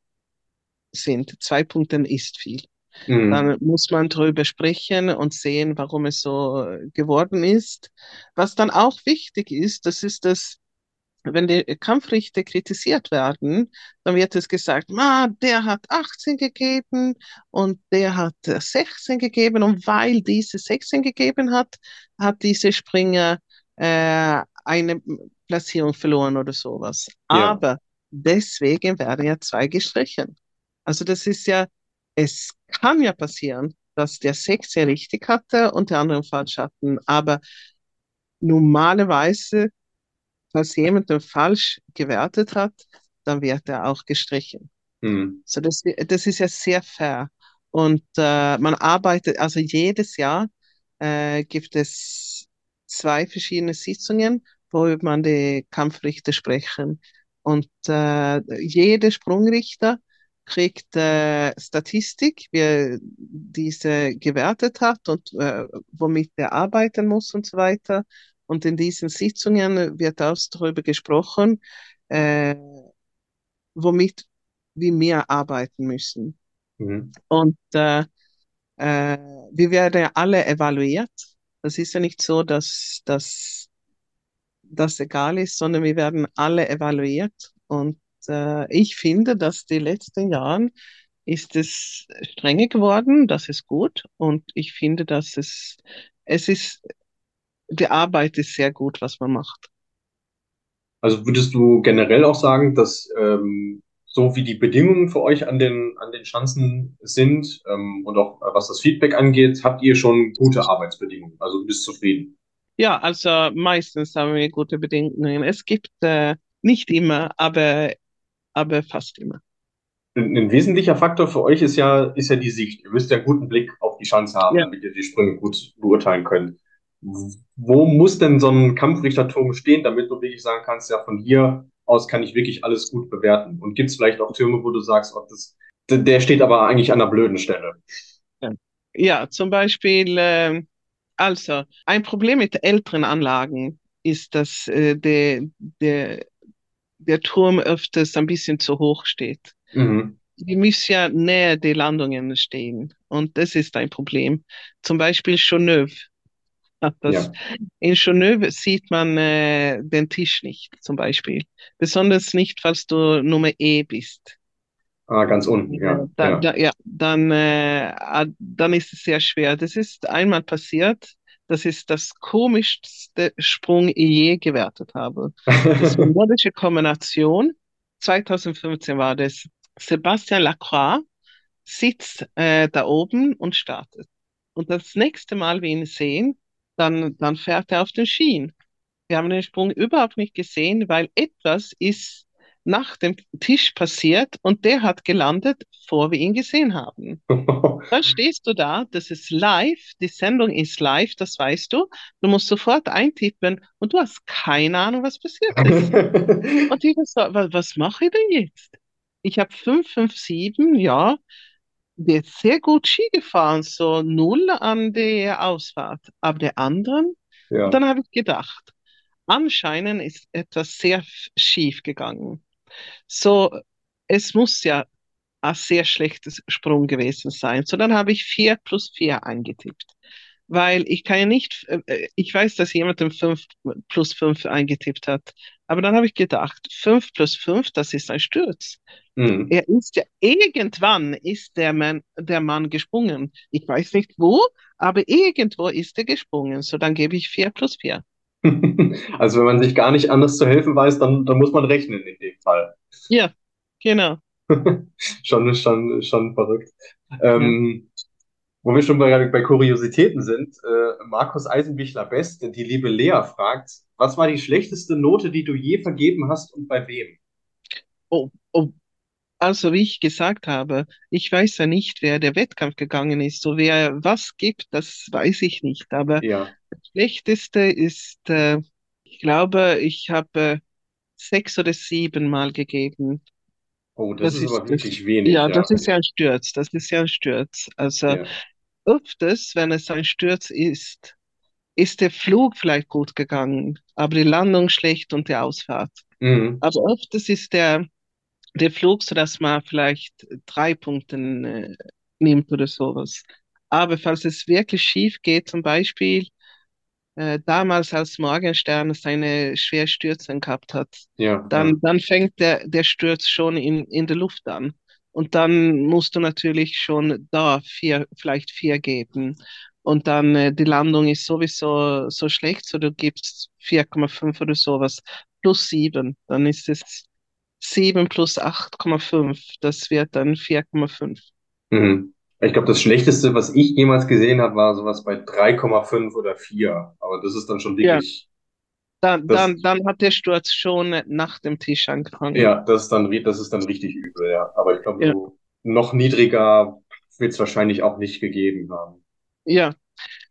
sind. Zwei Punkten ist viel. Hm, Dann muss man darüber sprechen und sehen, warum es so geworden ist. Was dann auch wichtig ist, das ist das, wenn die Kampfrichter kritisiert werden, dann wird es gesagt, ma, der hat 18 gegeben und der hat äh, 16 gegeben und weil diese 16 gegeben hat, hat diese Springer äh, eine Platzierung verloren oder sowas. ja. Aber deswegen werden ja zwei gestrichen. Also das ist ja, es kann ja passieren, dass der 16 richtig hatte und der andere falsch hatten, aber normalerweise falls jemand den falsch gewertet hat, dann wird er auch gestrichen. Hm, So, das, das ist ja sehr fair. Und äh, man arbeitet, also jedes Jahr äh, gibt es zwei verschiedene Sitzungen, wo man die Kampfrichter sprechen. Und äh, jeder Sprungrichter kriegt äh, Statistik, wie er diese gewertet hat und äh, womit er arbeiten muss und so weiter. Und in diesen Sitzungen wird auch darüber gesprochen, äh, womit wir mehr arbeiten müssen. hm. Und äh, äh, wir werden ja alle evaluiert. Das ist ja nicht so, dass, dass das egal ist, sondern wir werden alle evaluiert. Und äh, ich finde, dass die letzten Jahren ist es strenger geworden. Das ist gut. Und ich finde, dass es, es ist, die Arbeit ist sehr gut, was man macht. Also würdest du generell auch sagen, dass ähm, so wie die Bedingungen für euch an den, an den Schanzen sind ähm, und auch äh, was das Feedback angeht, habt ihr schon gute Arbeitsbedingungen. Also du bist zufrieden. Ja, also meistens haben wir gute Bedingungen. Es gibt äh, nicht immer, aber, aber fast immer. Ein, ein wesentlicher Faktor für euch ist ja, ist ja die Sicht. Ihr müsst ja einen guten Blick auf die Schanze haben, Ja. damit ihr die Sprünge gut beurteilen könnt. Wo muss denn so ein Kampfrichterturm stehen, damit du wirklich sagen kannst, ja, von hier aus kann ich wirklich alles gut bewerten? Und gibt es vielleicht auch Türme, wo du sagst, oh, das, der steht aber eigentlich an einer blöden Stelle? Ja, zum Beispiel, ähm, also ein Problem mit älteren Anlagen ist, dass äh, der, der, der Turm öfters ein bisschen zu hoch steht. Mhm. Die müssen ja näher die Landungen stehen und das ist ein Problem. Zum Beispiel das. Ja. In Chaunneuve sieht man äh, den Tisch nicht, zum Beispiel. Besonders nicht, falls du Nummer E bist. Ah, ganz unten, ja. Da, ja. da, ja, dann, äh, ah, dann ist es sehr schwer. Das ist einmal passiert. Das ist das komischste Sprung, ich je gewertet habe. Das ist eine nordische Kombination. 2015 war das. Sebastian Lacroix sitzt äh, da oben und startet. Und das nächste Mal, wir ihn sehen, dann, dann fährt er auf den Schienen. Wir haben den Sprung überhaupt nicht gesehen, weil etwas ist nach dem Tisch passiert und der hat gelandet, bevor wir ihn gesehen haben. Dann stehst du da, das ist live, die Sendung ist live, das weißt du. Du musst sofort eintippen und du hast keine Ahnung, was passiert ist. Und ich so, was, was mache ich denn jetzt? Ich habe 557, ja, der ist sehr gut Ski gefahren, so null an der Ausfahrt. Aber der anderen, Ja. dann habe ich gedacht, anscheinend ist etwas sehr schief gegangen. So, es muss ja ein sehr schlechtes Sprung gewesen sein. So, dann habe ich 4 plus 4 eingetippt. Weil ich kann ja nicht, äh, ich weiß, dass jemand den 5 plus 5 eingetippt hat. Aber dann habe ich gedacht, 5 plus 5, das ist ein Sturz. Mhm. Er ist ja, irgendwann ist der Mann, der Mann gesprungen. Ich weiß nicht wo, aber irgendwo ist er gesprungen. So, dann gebe ich 4 plus 4. Also wenn man sich gar nicht anders zu helfen weiß, dann, dann muss man rechnen in dem Fall. Ja, genau. Schon, schon, schon verrückt. Ähm, wo wir schon bei, bei Kuriositäten sind, äh, Markus Eisenbichler Best, die liebe Lea fragt, was war die schlechteste Note, die du je vergeben hast und bei wem? Oh, oh. Also, wie ich gesagt habe, ich weiß ja nicht, wer der Wettkampf gegangen ist. So, wer was gibt, das weiß ich nicht. Aber Ja. Das Schlechteste ist, äh, ich glaube, ich habe sechs oder sieben Mal gegeben. Oh, das, Das ist ist aber das, wirklich wenig, ja, ja. das ist ja ein Sturz. Das ist ja ein Sturz. Also, Ja. öfters, wenn es ein Sturz ist, ist der Flug vielleicht gut gegangen, aber die Landung schlecht und die Ausfahrt. Mhm. Aber öfters ist der, der Flug so, dass man vielleicht drei Punkte äh, nimmt oder sowas. Aber falls es wirklich schief geht, zum Beispiel äh, damals, als Morgenstern seine schwer Stürzen gehabt hat, Ja, ja. dann, dann fängt der, der Sturz schon in, in der Luft an. Und dann musst du natürlich schon da vier, vielleicht vier geben. Und dann äh, die Landung ist sowieso so schlecht, so du gibst 4,5 oder sowas plus 7. Dann ist es 7 plus 8,5. Das wird dann 4,5. Mhm. Ich glaube, das Schlechteste, was ich jemals gesehen habe, war sowas bei 3,5 oder 4. Aber das ist dann schon Ja. wirklich, Dann, Das- dann, dann hat der Sturz schon nach dem Tisch angefangen. ja, das ist dann, das ist dann richtig übel, ja. Aber ich glaube, Ja. so noch niedriger wird es wahrscheinlich auch nicht gegeben haben. Ja.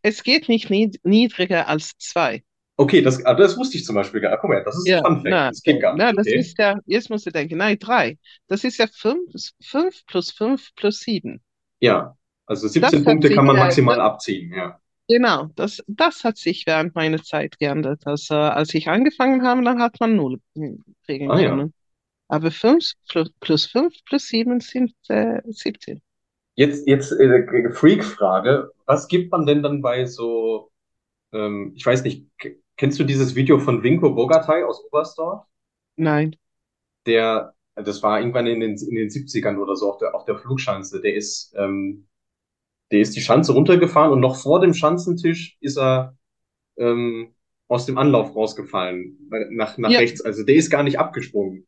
Es geht nicht nied niedriger als zwei. Okay, das, das wusste ich zum Beispiel gar nicht. Guck mal, das ist ein Ja, Fun Fact. na, Das geht gar nicht. na, das Okay. ist ja, jetzt musst du denken, nein, drei. Das ist ja fünf, fünf plus fünf plus sieben. Ja, also 17 Das hat Punkte kann man maximal abziehen, ja. Genau, das, das hat sich während meiner Zeit geändert. Also, als ich angefangen habe, dann hat man null kriegen Ah, ja. können. Aber fünf plus, plus fünf plus sieben sind äh, 17. Jetzt, jetzt äh, Freak-Frage. Was gibt man denn dann bei so, ähm, ich weiß nicht, kennst du dieses Video von Winko Bogatay aus Oberstdorf? Nein. Der, das war irgendwann in den, in den 70ern oder so auf der, auf der Flugschanze. Der ist, ähm, der ist die Schanze runtergefahren und noch vor dem Schanzentisch ist er ähm, aus dem Anlauf rausgefallen, nach, nach Ja. rechts. Also der ist gar nicht abgesprungen.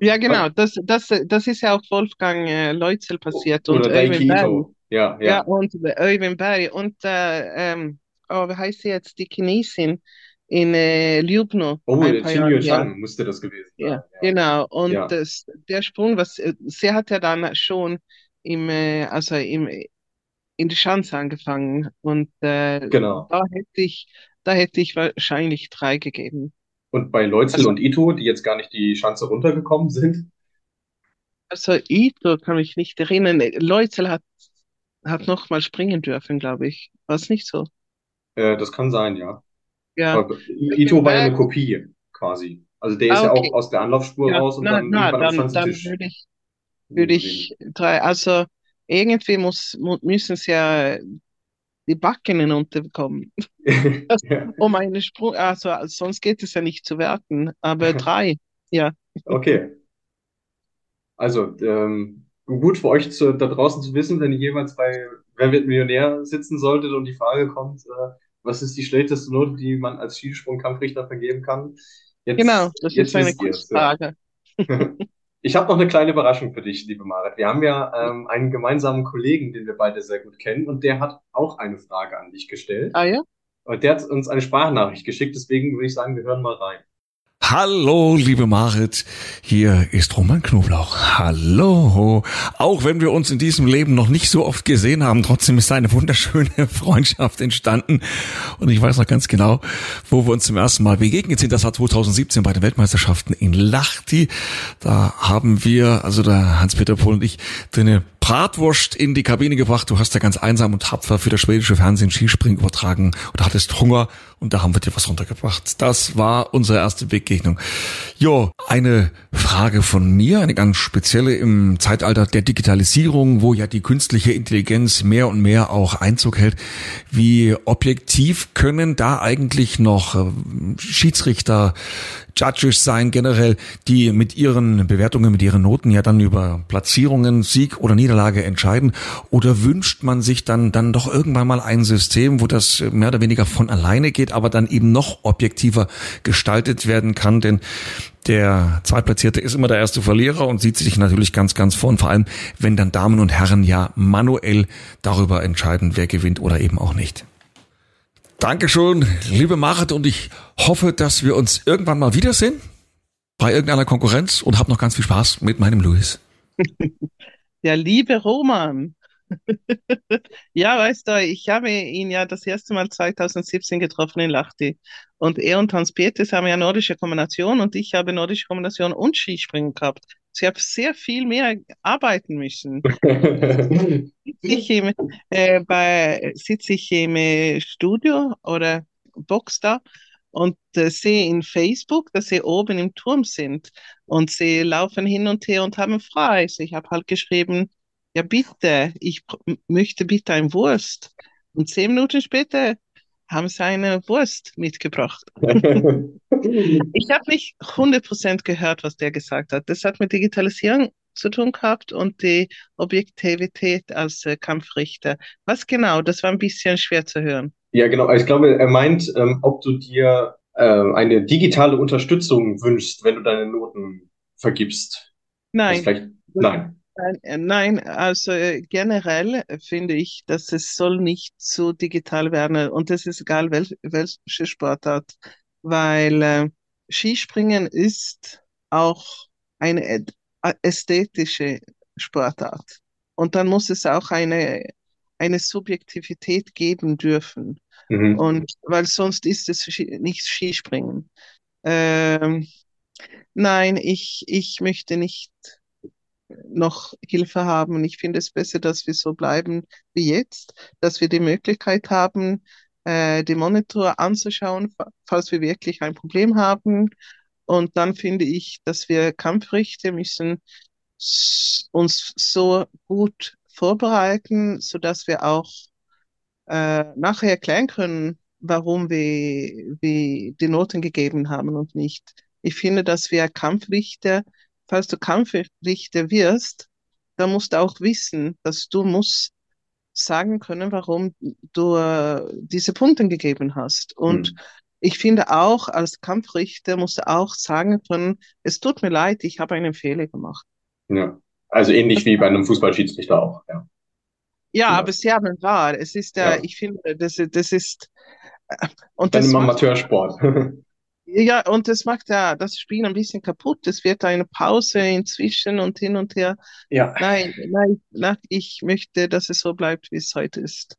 Ja, genau. Das, das, das ist ja auch Wolfgang äh, Leutzel passiert und Oder Daiki Eugen Berry. Ito. Ja, Ja, ja, und Eugen Berry und äh, ähm, oh, wie heißt sie jetzt? Die Chinesin in äh, Ljubno Oh, ein paar Jahre. Chang müsste das gewesen sein. Ja, genau. Und Ja, das, der Sprung, was äh, sie hat ja dann schon im, äh, also im, in die Schanze angefangen und äh, genau. da hätte ich, da hätte ich wahrscheinlich drei gegeben. Und bei Leutzel Also, und Ito, die jetzt gar nicht die Schanze runtergekommen sind, also Ito kann mich nicht erinnern. Leutzel hat, hat noch mal springen dürfen, glaube ich. War es nicht so? äh, das kann sein, ja. Ja. Ito war ja eine Kopie quasi. Also der ist ah, ja okay. auch aus der Anlaufspur Ja, raus und na, dann na, dann, dann würde ich, würde geblieben. ich drei, also irgendwie muss, mu müssen sie ja die Backen hinunterbekommen, Ja, um einen Sprung, also sonst geht es ja nicht zu werten, aber drei, ja. okay. Also, ähm, gut für euch zu, da draußen zu wissen, wenn ihr jeweils bei Wer wird Millionär sitzen solltet und die Frage kommt, äh, was ist die schlechteste Note, die man als Skisprung-Kampfrichter vergeben kann? Genau, Jetzt, das jetzt ist eine. Quizfrage. Ich habe noch eine kleine Überraschung für dich, liebe Marit. Wir haben ja ähm, einen gemeinsamen Kollegen, den wir beide sehr gut kennen, und der hat auch eine Frage an dich gestellt. Ah ja? Und der hat uns eine Sprachnachricht geschickt, deswegen würde ich sagen, wir hören mal rein. Hallo, liebe Marit, hier ist Roman Knoblauch. Hallo. Auch wenn wir uns in diesem Leben noch nicht so oft gesehen haben, trotzdem ist eine wunderschöne Freundschaft entstanden. Und ich weiß noch ganz genau, wo wir uns zum ersten Mal begegnet sind. Das war 2017 bei den Weltmeisterschaften in Lahti. Da haben wir, also der Hans-Peter Pohl und ich, deine Bratwurst in die Kabine gebracht. Du hast ja ganz einsam und tapfer für das schwedische Fernsehen Skispringen übertragen und hattest Hunger und da haben wir dir was runtergebracht. Das war unsere erste Begegnung. Jo, eine Frage von mir, eine ganz spezielle im Zeitalter der Digitalisierung, wo ja die künstliche Intelligenz mehr und mehr auch Einzug hält. Wie objektiv können da eigentlich noch äh, Schiedsrichter, Judges sein generell, die mit ihren Bewertungen, mit ihren Noten ja dann über Platzierungen, Sieg oder Niederlage entscheiden? Oder wünscht man sich dann, dann doch irgendwann mal ein System, wo das mehr oder weniger von alleine geht, aber dann eben noch objektiver gestaltet werden kann? Denn der Zweitplatzierte ist immer der erste Verlierer und sieht sich natürlich ganz, ganz vorn, vor allem wenn dann Damen und Herren ja manuell darüber entscheiden, wer gewinnt oder eben auch nicht. Dankeschön, liebe Marit, und ich hoffe, dass wir uns irgendwann mal wiedersehen bei irgendeiner Konkurrenz und hab noch ganz viel Spaß mit meinem Luis. Der liebe Roman. Ja, weißt du, ich habe ihn ja das erste Mal 2017 getroffen in Lahti. Und er und Hans Peters haben ja nordische Kombination und ich habe nordische Kombination und Skispringen gehabt. Sie haben sehr viel mehr arbeiten müssen. Ich im, äh, bei, sitze ich im äh, Studio oder Box da und äh, sehe in Facebook, dass sie oben im Turm sind und sie laufen hin und her und haben frei. Also ich habe halt geschrieben, ja bitte, ich möchte bitte ein Wurst. Und zehn Minuten später haben sie eine Wurst mitgebracht. Ich habe nicht 100% gehört, was der gesagt hat. Das hat mit Digitalisierung zu tun gehabt und die Objektivität als äh, Kampfrichter. Was genau? Das war ein bisschen schwer zu hören. Ja, genau. Ich glaube, er meint, ähm, ob du dir ähm, eine digitale Unterstützung wünschst, wenn du deine Noten vergibst. Nein, nein. Nein, äh, nein, also äh, generell finde ich, dass es soll nicht so digital werden und es ist egal, wel welche Sportart, weil äh, Skispringen ist auch eine ästhetische Sportart und dann muss es auch eine, eine Subjektivität geben dürfen Mhm. und weil sonst ist es nicht Skispringen. Ähm, nein, ich, ich möchte nicht noch Hilfe haben. Und ich finde es besser, dass wir so bleiben wie jetzt, dass wir die Möglichkeit haben, äh, den Monitor anzuschauen, fa- falls wir wirklich ein Problem haben. Und dann finde ich, dass wir Kampfrichter müssen uns so gut vorbereiten, sodass wir auch äh, nachher erklären können, warum wir, wir die Noten gegeben haben und nicht. Ich finde, dass wir Kampfrichter, falls du Kampfrichter wirst, dann musst du auch wissen, dass du musst sagen können, warum du äh, diese Punkte gegeben hast. Und Mhm. ich finde auch, als Kampfrichter musst du auch sagen können, es tut mir leid, ich habe einen Fehler gemacht. Ja. Also ähnlich wie bei einem Fußballschiedsrichter auch, ja. Ja, Genau. aber Sie haben wahr. Es ist, Ja. äh, ich finde, das, das ist, äh, und Dann das macht, Amateursport. ja, und das macht ja das Spiel ein bisschen kaputt. Es wird eine Pause inzwischen und hin und her. Ja. Nein, nein, nein, ich möchte, dass es so bleibt, wie es heute ist.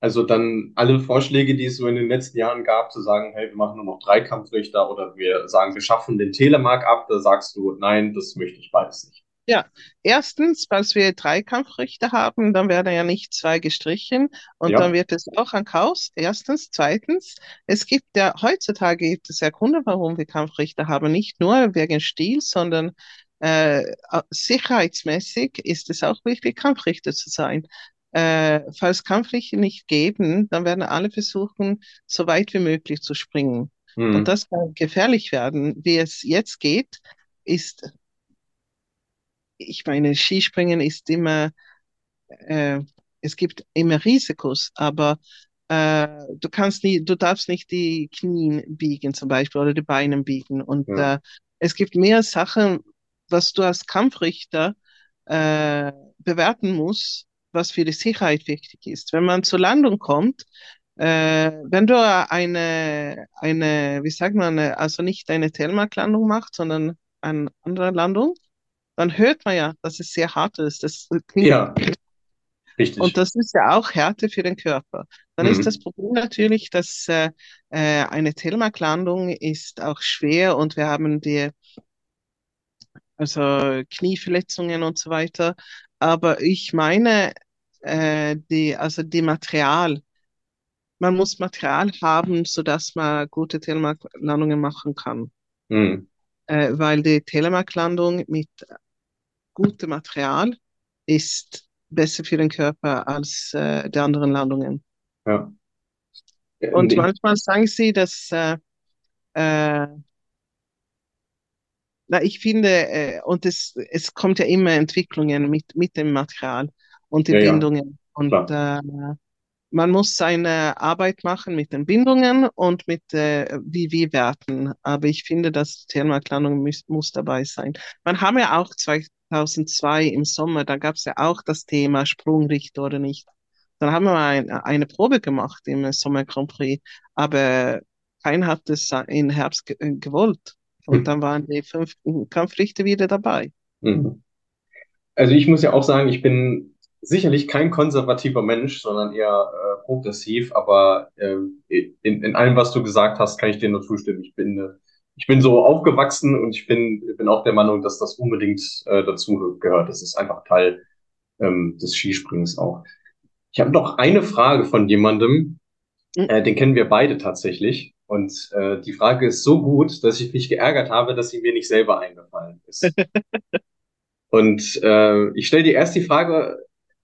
Also dann alle Vorschläge, die es so in den letzten Jahren gab, zu sagen, hey, wir machen nur noch drei Kampfrichter oder wir sagen, wir schaffen den Telemark ab, da sagst du, nein, das möchte ich beides nicht. Ja, erstens, falls wir drei Kampfrichter haben, dann werden ja nicht zwei gestrichen und Ja. dann wird es auch ein Chaos. Erstens. Zweitens, es gibt ja, heutzutage gibt es ja Gründe, warum wir Kampfrichter haben. Nicht nur wegen Stil, sondern äh, sicherheitsmäßig ist es auch wichtig, Kampfrichter zu sein. Äh, falls Kampfrichter nicht geben, dann werden alle versuchen, so weit wie möglich zu springen. Hm. Und das kann gefährlich werden. Wie es jetzt geht, ist ich meine, Skispringen ist immer, äh, es gibt immer Risikos, aber äh, du kannst nie, du darfst nicht die Knien biegen zum Beispiel oder die Beine biegen. Und Ja. äh, es gibt mehr Sachen, was du als Kampfrichter äh, bewerten musst, was für die Sicherheit wichtig ist. Wenn man zur Landung kommt, äh, wenn du eine, eine, wie sagt man, also nicht eine Telmark-Landung macht, sondern eine andere Landung, dann hört man ja, dass es sehr hart ist. Das klingt, Ja, richtig. und das ist ja auch Härte für den Körper. Dann Mhm. ist das Problem natürlich, dass äh, äh, eine Telemark-Landung ist auch schwer und wir haben die, also Knieverletzungen und so weiter. Aber ich meine, äh, die, also die Material, man muss Material haben, sodass man gute Telemark-Landungen machen kann. Hm. Äh, weil die Telemark-Landung mit gutem Material ist besser für den Körper als äh, die anderen Landungen. Ja. Und Nee. manchmal sagen sie, dass äh, äh, na, ich finde, äh, und es, es kommt ja immer Entwicklungen mit, mit dem Material und den Ja, ja, Bindungen. Und klar. äh, man muss seine Arbeit machen mit den Bindungen und mit äh, wie wir werten. Aber ich finde, dass Thermalplanung muss, muss dabei sein. Man haben ja auch 2002 im Sommer, da gab es ja auch das Thema Sprungrichter oder nicht. Dann haben wir ein, eine Probe gemacht im Sommer Grand Prix, aber keiner hat es im Herbst ge äh, gewollt. Und Hm. dann waren die fünf Kampfrichter wieder dabei. Mhm. Also ich muss ja auch sagen, ich bin sicherlich kein konservativer Mensch, sondern eher äh, progressiv, aber ähm, in, in allem, was du gesagt hast, kann ich dir nur zustimmen. Ich bin, äh, ich bin so aufgewachsen und ich bin, bin auch der Meinung, dass das unbedingt äh, dazu gehört. Das ist einfach Teil ähm, des Skisprings auch. Ich habe noch eine Frage von jemandem, Hm. äh, den kennen wir beide tatsächlich. Und äh, die Frage ist so gut, dass ich mich geärgert habe, dass sie mir nicht selber eingefallen ist. Und äh, ich stelle dir erst die Frage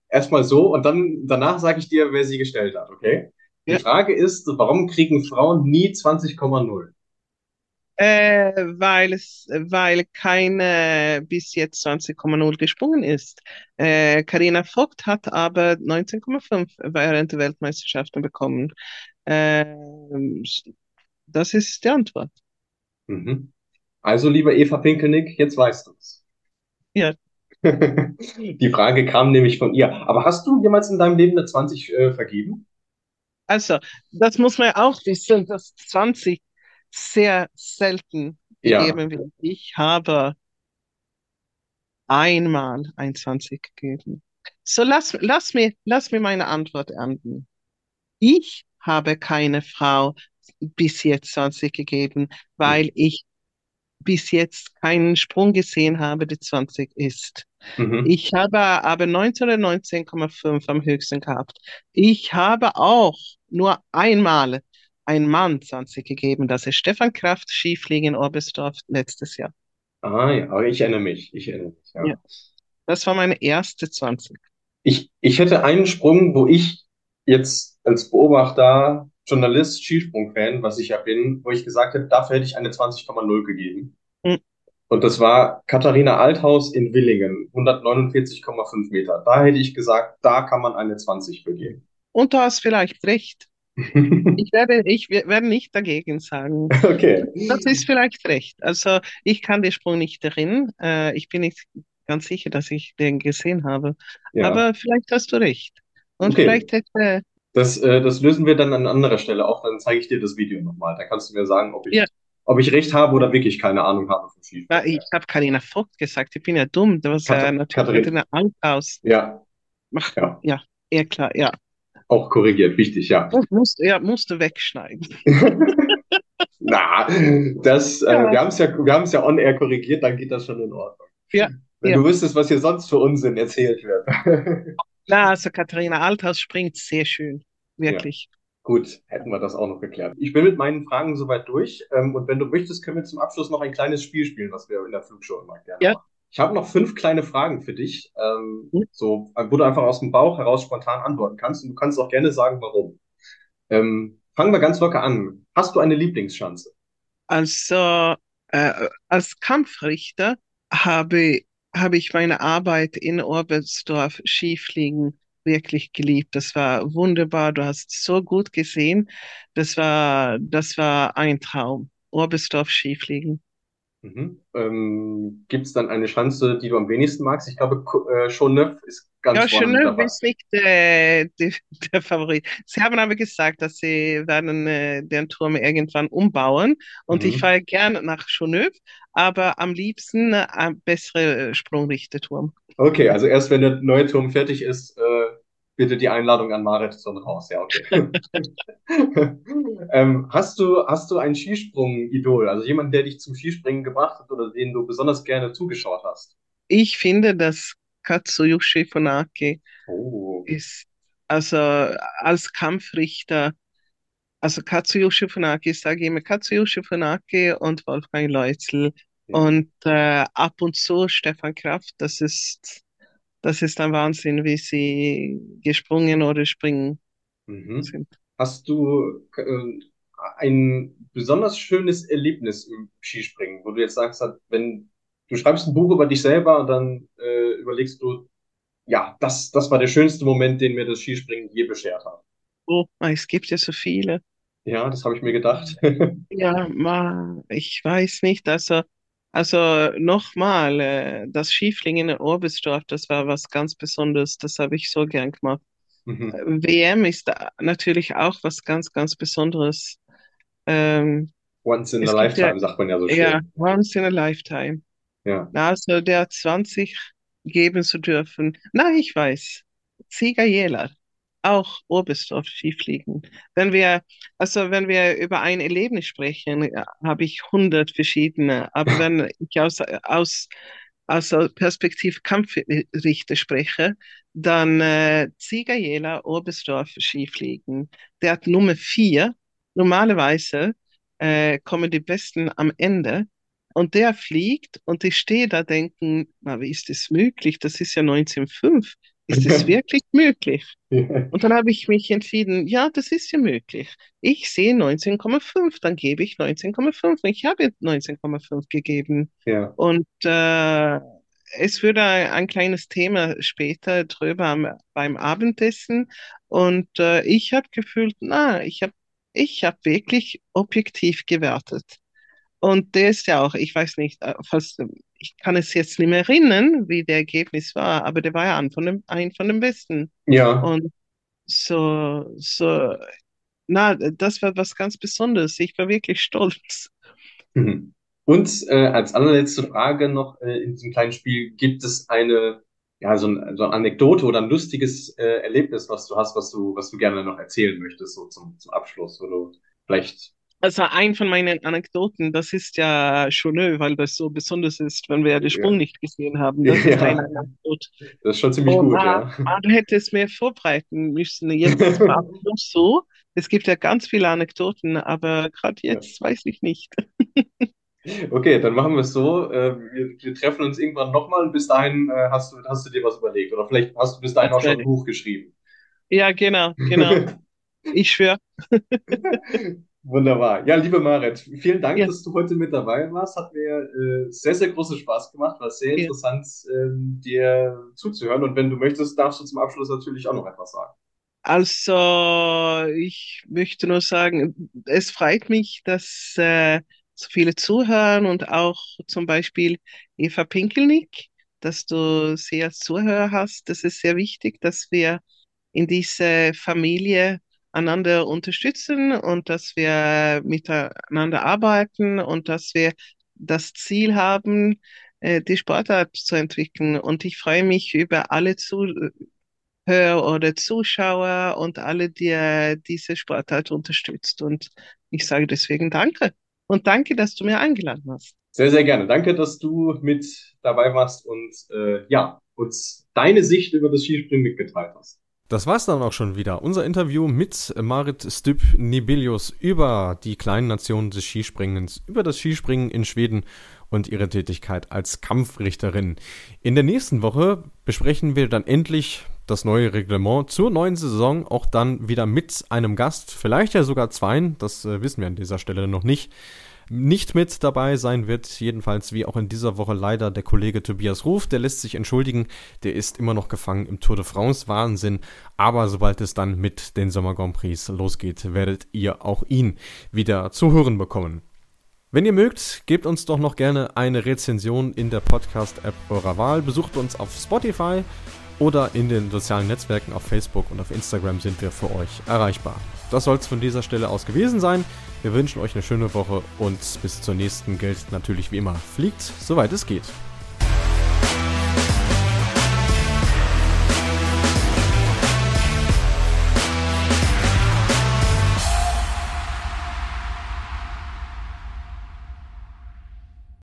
erstmal so und dann danach sage ich dir, wer sie gestellt hat, okay? Die Ja. Frage ist, warum kriegen Frauen nie 20,0? Äh, weil es, weil keine bis jetzt 20,0 gesprungen ist. Äh, Carina Vogt hat aber 19,5 während der Weltmeisterschaften bekommen. Ähm, das ist die Antwort. Mhm. Also, lieber Eva Pinkelnick, jetzt weißt du's. Ja. Die Frage kam nämlich von ihr. Aber hast du jemals in deinem Leben eine 20 äh, vergeben? Also, das muss man ja auch wissen, dass 20 sehr selten Ja. gegeben wird. Ich habe einmal ein 20 gegeben. So, lass, lass mir, lass mir meine Antwort enden. Ich habe keine Frau bis jetzt 20 gegeben, weil ich bis jetzt keinen Sprung gesehen habe, die 20 ist. Mhm. Ich habe aber 19 oder 19,5 am höchsten gehabt. Ich habe auch nur einmal ein Mann 20 gegeben, das ist Stefan Kraft, Skifliegen in Oberstdorf letztes Jahr. Ah ja, aber ich erinnere mich. Ich erinnere mich, ja. Ja. Das war meine erste 20. Ich, ich hätte einen Sprung, wo ich jetzt als Beobachter, Journalist, Skisprung-Fan, was ich ja bin, wo ich gesagt hätte, dafür hätte ich eine 20,0 gegeben. Hm. Und das war Katharina Althaus in Willingen, 149,5 Meter. Da hätte ich gesagt, da kann man eine 20 begeben. Und du hast vielleicht recht. Ich werde, ich werde nicht dagegen sagen. Okay. Das ist vielleicht recht. Also ich kann den Sprung nicht erinnern. Äh, ich bin nicht ganz sicher, dass ich den gesehen habe. Ja. Aber vielleicht hast du recht. Und Okay. vielleicht hätte, Das, äh, das lösen wir dann an anderer Stelle auf. Dann zeige ich dir das Video nochmal. Da kannst du mir sagen, ob ich, Ja. ob ich recht habe oder wirklich keine Ahnung habe vom na, Skispringen. ich habe Karina Vogt gesagt. Ich bin ja dumm. Das war äh, natürlich Katharina. Katharina Althaus. Ja, Ach, Ja. ja, eher klar. Ja, auch korrigiert. Wichtig, ja. das musst, ja, musst du wegschneiden. Na, das, äh, Ja. wir haben es ja, wir ja on-air korrigiert, dann geht das schon in Ordnung. Ja, Wenn ja. du wüsstest, was hier sonst für Unsinn erzählt wird. Na, also Katharina Althaus springt sehr schön. Wirklich. Gut, hätten wir das auch noch geklärt. Ich bin mit meinen Fragen soweit durch. Ähm, und wenn du möchtest, können wir zum Abschluss noch ein kleines Spiel spielen, was wir in der Flugshow immer gerne Ja. machen. Ich habe noch fünf kleine Fragen für dich, ähm, Mhm. so, wo du einfach aus dem Bauch heraus spontan antworten kannst. Und du kannst auch gerne sagen, warum. Ähm, fangen wir ganz locker an. Hast du eine Lieblingsschanze? Also äh, als Kampfrichter habe, habe ich meine Arbeit in Oberstdorf Skifliegen wirklich geliebt. Das war wunderbar. Du hast so gut gesehen. Das war, das war ein Traum. Oberstdorf Skifliegen. Mhm. Ähm, gibt es dann eine Schanze, die du am wenigsten magst? Ich glaube, äh, ist ganz Ja, dabei. ist nicht der, der, der Favorit. Sie haben aber gesagt, dass sie werden äh, den Turm irgendwann umbauen. Und Mhm. ich fahre gerne nach Genève, aber am liebsten äh, ein bessere äh, Sprungrichterturm. Okay, also erst wenn der neue Turm fertig ist, äh, bitte die Einladung an Marathon raus. Ja, okay. Ähm, hast du, hast du ein Skisprung-Idol, also jemand, der dich zum Skispringen gebracht hat oder den du besonders gerne zugeschaut hast? Ich finde, dass Katsuyoshi Funaki Oh. ist, also als Kampfrichter, also Katsuyoshi Funaki, ich sage immer Katsuyoshi Funaki und Wolfgang Leutzel Ja. und äh, ab und zu Stefan Kraft, das ist, das ist ein Wahnsinn, wie sie gesprungen oder springen Mhm. sind. Hast du äh, ein besonders schönes Erlebnis im Skispringen, wo du jetzt sagst, wenn du schreibst ein Buch über dich selber und dann äh, überlegst du, ja, das, das war der schönste Moment, den mir das Skispringen je beschert hat. Oh, es gibt ja so viele. Ja, das habe ich mir gedacht. Ja, ma, ich weiß nicht. Also, also nochmal, äh, das Skifliegen in Oberstdorf, das war was ganz Besonderes. Das habe ich so gern gemacht. Mhm. WM ist da natürlich auch was ganz, ganz Besonderes. Ähm, Once in a gibt ja, lifetime, sagt man ja so ja, schön. once in a lifetime. Ja. Also der 20 geben zu dürfen. Na, ich weiß. Sieger Jäler. Auch Oberstdorf Skifliegen. Wenn wir, also wenn wir über ein Erlebnis sprechen, ja, habe ich hundert verschiedene. Aber wenn ich aus, aus, aus der Perspektive Kampfrichter spreche, dann äh, Sieger Jäler, Oberstdorf Skifliegen. Der hat Nummer vier. Normalerweise äh, kommen die Besten am Ende. Und der fliegt und ich stehe da denken, na, wie ist das möglich? Das ist ja 1905. Ist das wirklich möglich? Und dann habe ich mich entschieden, ja, das ist ja möglich. Ich sehe 19,5, dann gebe ich 19,5. Und ich habe 19,5 gegeben. Ja. Und äh, es würde ein, ein kleines Thema später drüber am, beim Abendessen. Und äh, ich habe gefühlt, na, ich habe ich hab wirklich objektiv gewertet. Und der ist ja auch, ich weiß nicht, äh, fast, ich kann es jetzt nicht mehr erinnern, wie der Ergebnis war, aber der war ja ein von den, ein von den Besten. Ja. Und so, so, na, das war was ganz Besonderes. Ich war wirklich stolz. Mhm. Und äh, als allerletzte Frage noch äh, in diesem kleinen Spiel, gibt es eine, ja, so, ein, so eine Anekdote oder ein lustiges äh, Erlebnis, was du hast, was du, was du gerne noch erzählen möchtest, so zum, zum Abschluss, wo du vielleicht Also ein von meinen Anekdoten, das ist ja Chaunneux, weil das so besonders ist, wenn wir den Sprung Ja. nicht gesehen haben. Das ist Ja. eine Anekdote. Das ist schon ziemlich Oh, gut, na, ja. ah, du hättest mehr vorbereiten müssen. Jetzt war es so. Es gibt ja ganz viele Anekdoten, aber gerade Ja. jetzt weiß ich nicht. Okay, dann machen wir es so. Äh, wir, wir treffen uns irgendwann nochmal und bis dahin äh, hast du, hast du dir was überlegt. Oder vielleicht hast du bis dahin auch schon ein Buch geschrieben. Ja, genau, genau. Ich schwöre. Wunderbar. Ja, liebe Marit, vielen Dank, Ja. dass du heute mit dabei warst. Hat mir äh, sehr, sehr großen Spaß gemacht. War sehr Ja. interessant, ähm, dir zuzuhören. Und wenn du möchtest, darfst du zum Abschluss natürlich auch noch etwas sagen. Also, ich möchte nur sagen, es freut mich, dass äh, so viele zuhören und auch zum Beispiel Eva Pinkelnick, dass du sie als Zuhörer hast. Das ist sehr wichtig, dass wir in diese Familie einander unterstützen und dass wir miteinander arbeiten und dass wir das Ziel haben, äh, die Sportart zu entwickeln. Und ich freue mich über alle Zuhörer oder Zuschauer und alle, die äh, diese Sportart unterstützt. Und ich sage deswegen Danke. Und danke, dass du mir eingeladen hast. Sehr, sehr gerne. Danke, dass du mit dabei warst und äh, ja, uns deine Sicht über das Skispringen mitgeteilt hast. Das war's dann auch schon wieder. Unser Interview mit Marit Styp Nibelius über die kleinen Nationen des Skispringens, über das Skispringen in Schweden und ihre Tätigkeit als Kampfrichterin. In der nächsten Woche besprechen wir dann endlich das neue Reglement zur neuen Saison, auch dann wieder mit einem Gast, vielleicht ja sogar zweien, das äh, wissen wir an dieser Stelle noch nicht nicht mit dabei sein wird, jedenfalls wie auch in dieser Woche leider der Kollege Tobias Ruf, der lässt sich entschuldigen, der ist immer noch gefangen im Tour de France Wahnsinn, aber sobald es dann mit den Sommer Grand Prix losgeht, werdet ihr auch ihn wieder zu hören bekommen. Wenn ihr mögt, gebt uns doch noch gerne eine Rezension in der Podcast-App eurer Wahl. Besucht uns auf Spotify oder in den sozialen Netzwerken auf Facebook und auf Instagram sind wir für euch erreichbar. Das soll es von dieser Stelle aus gewesen sein. Wir wünschen euch eine schöne Woche und bis zur nächsten gilt natürlich wie immer, fliegt, soweit es geht.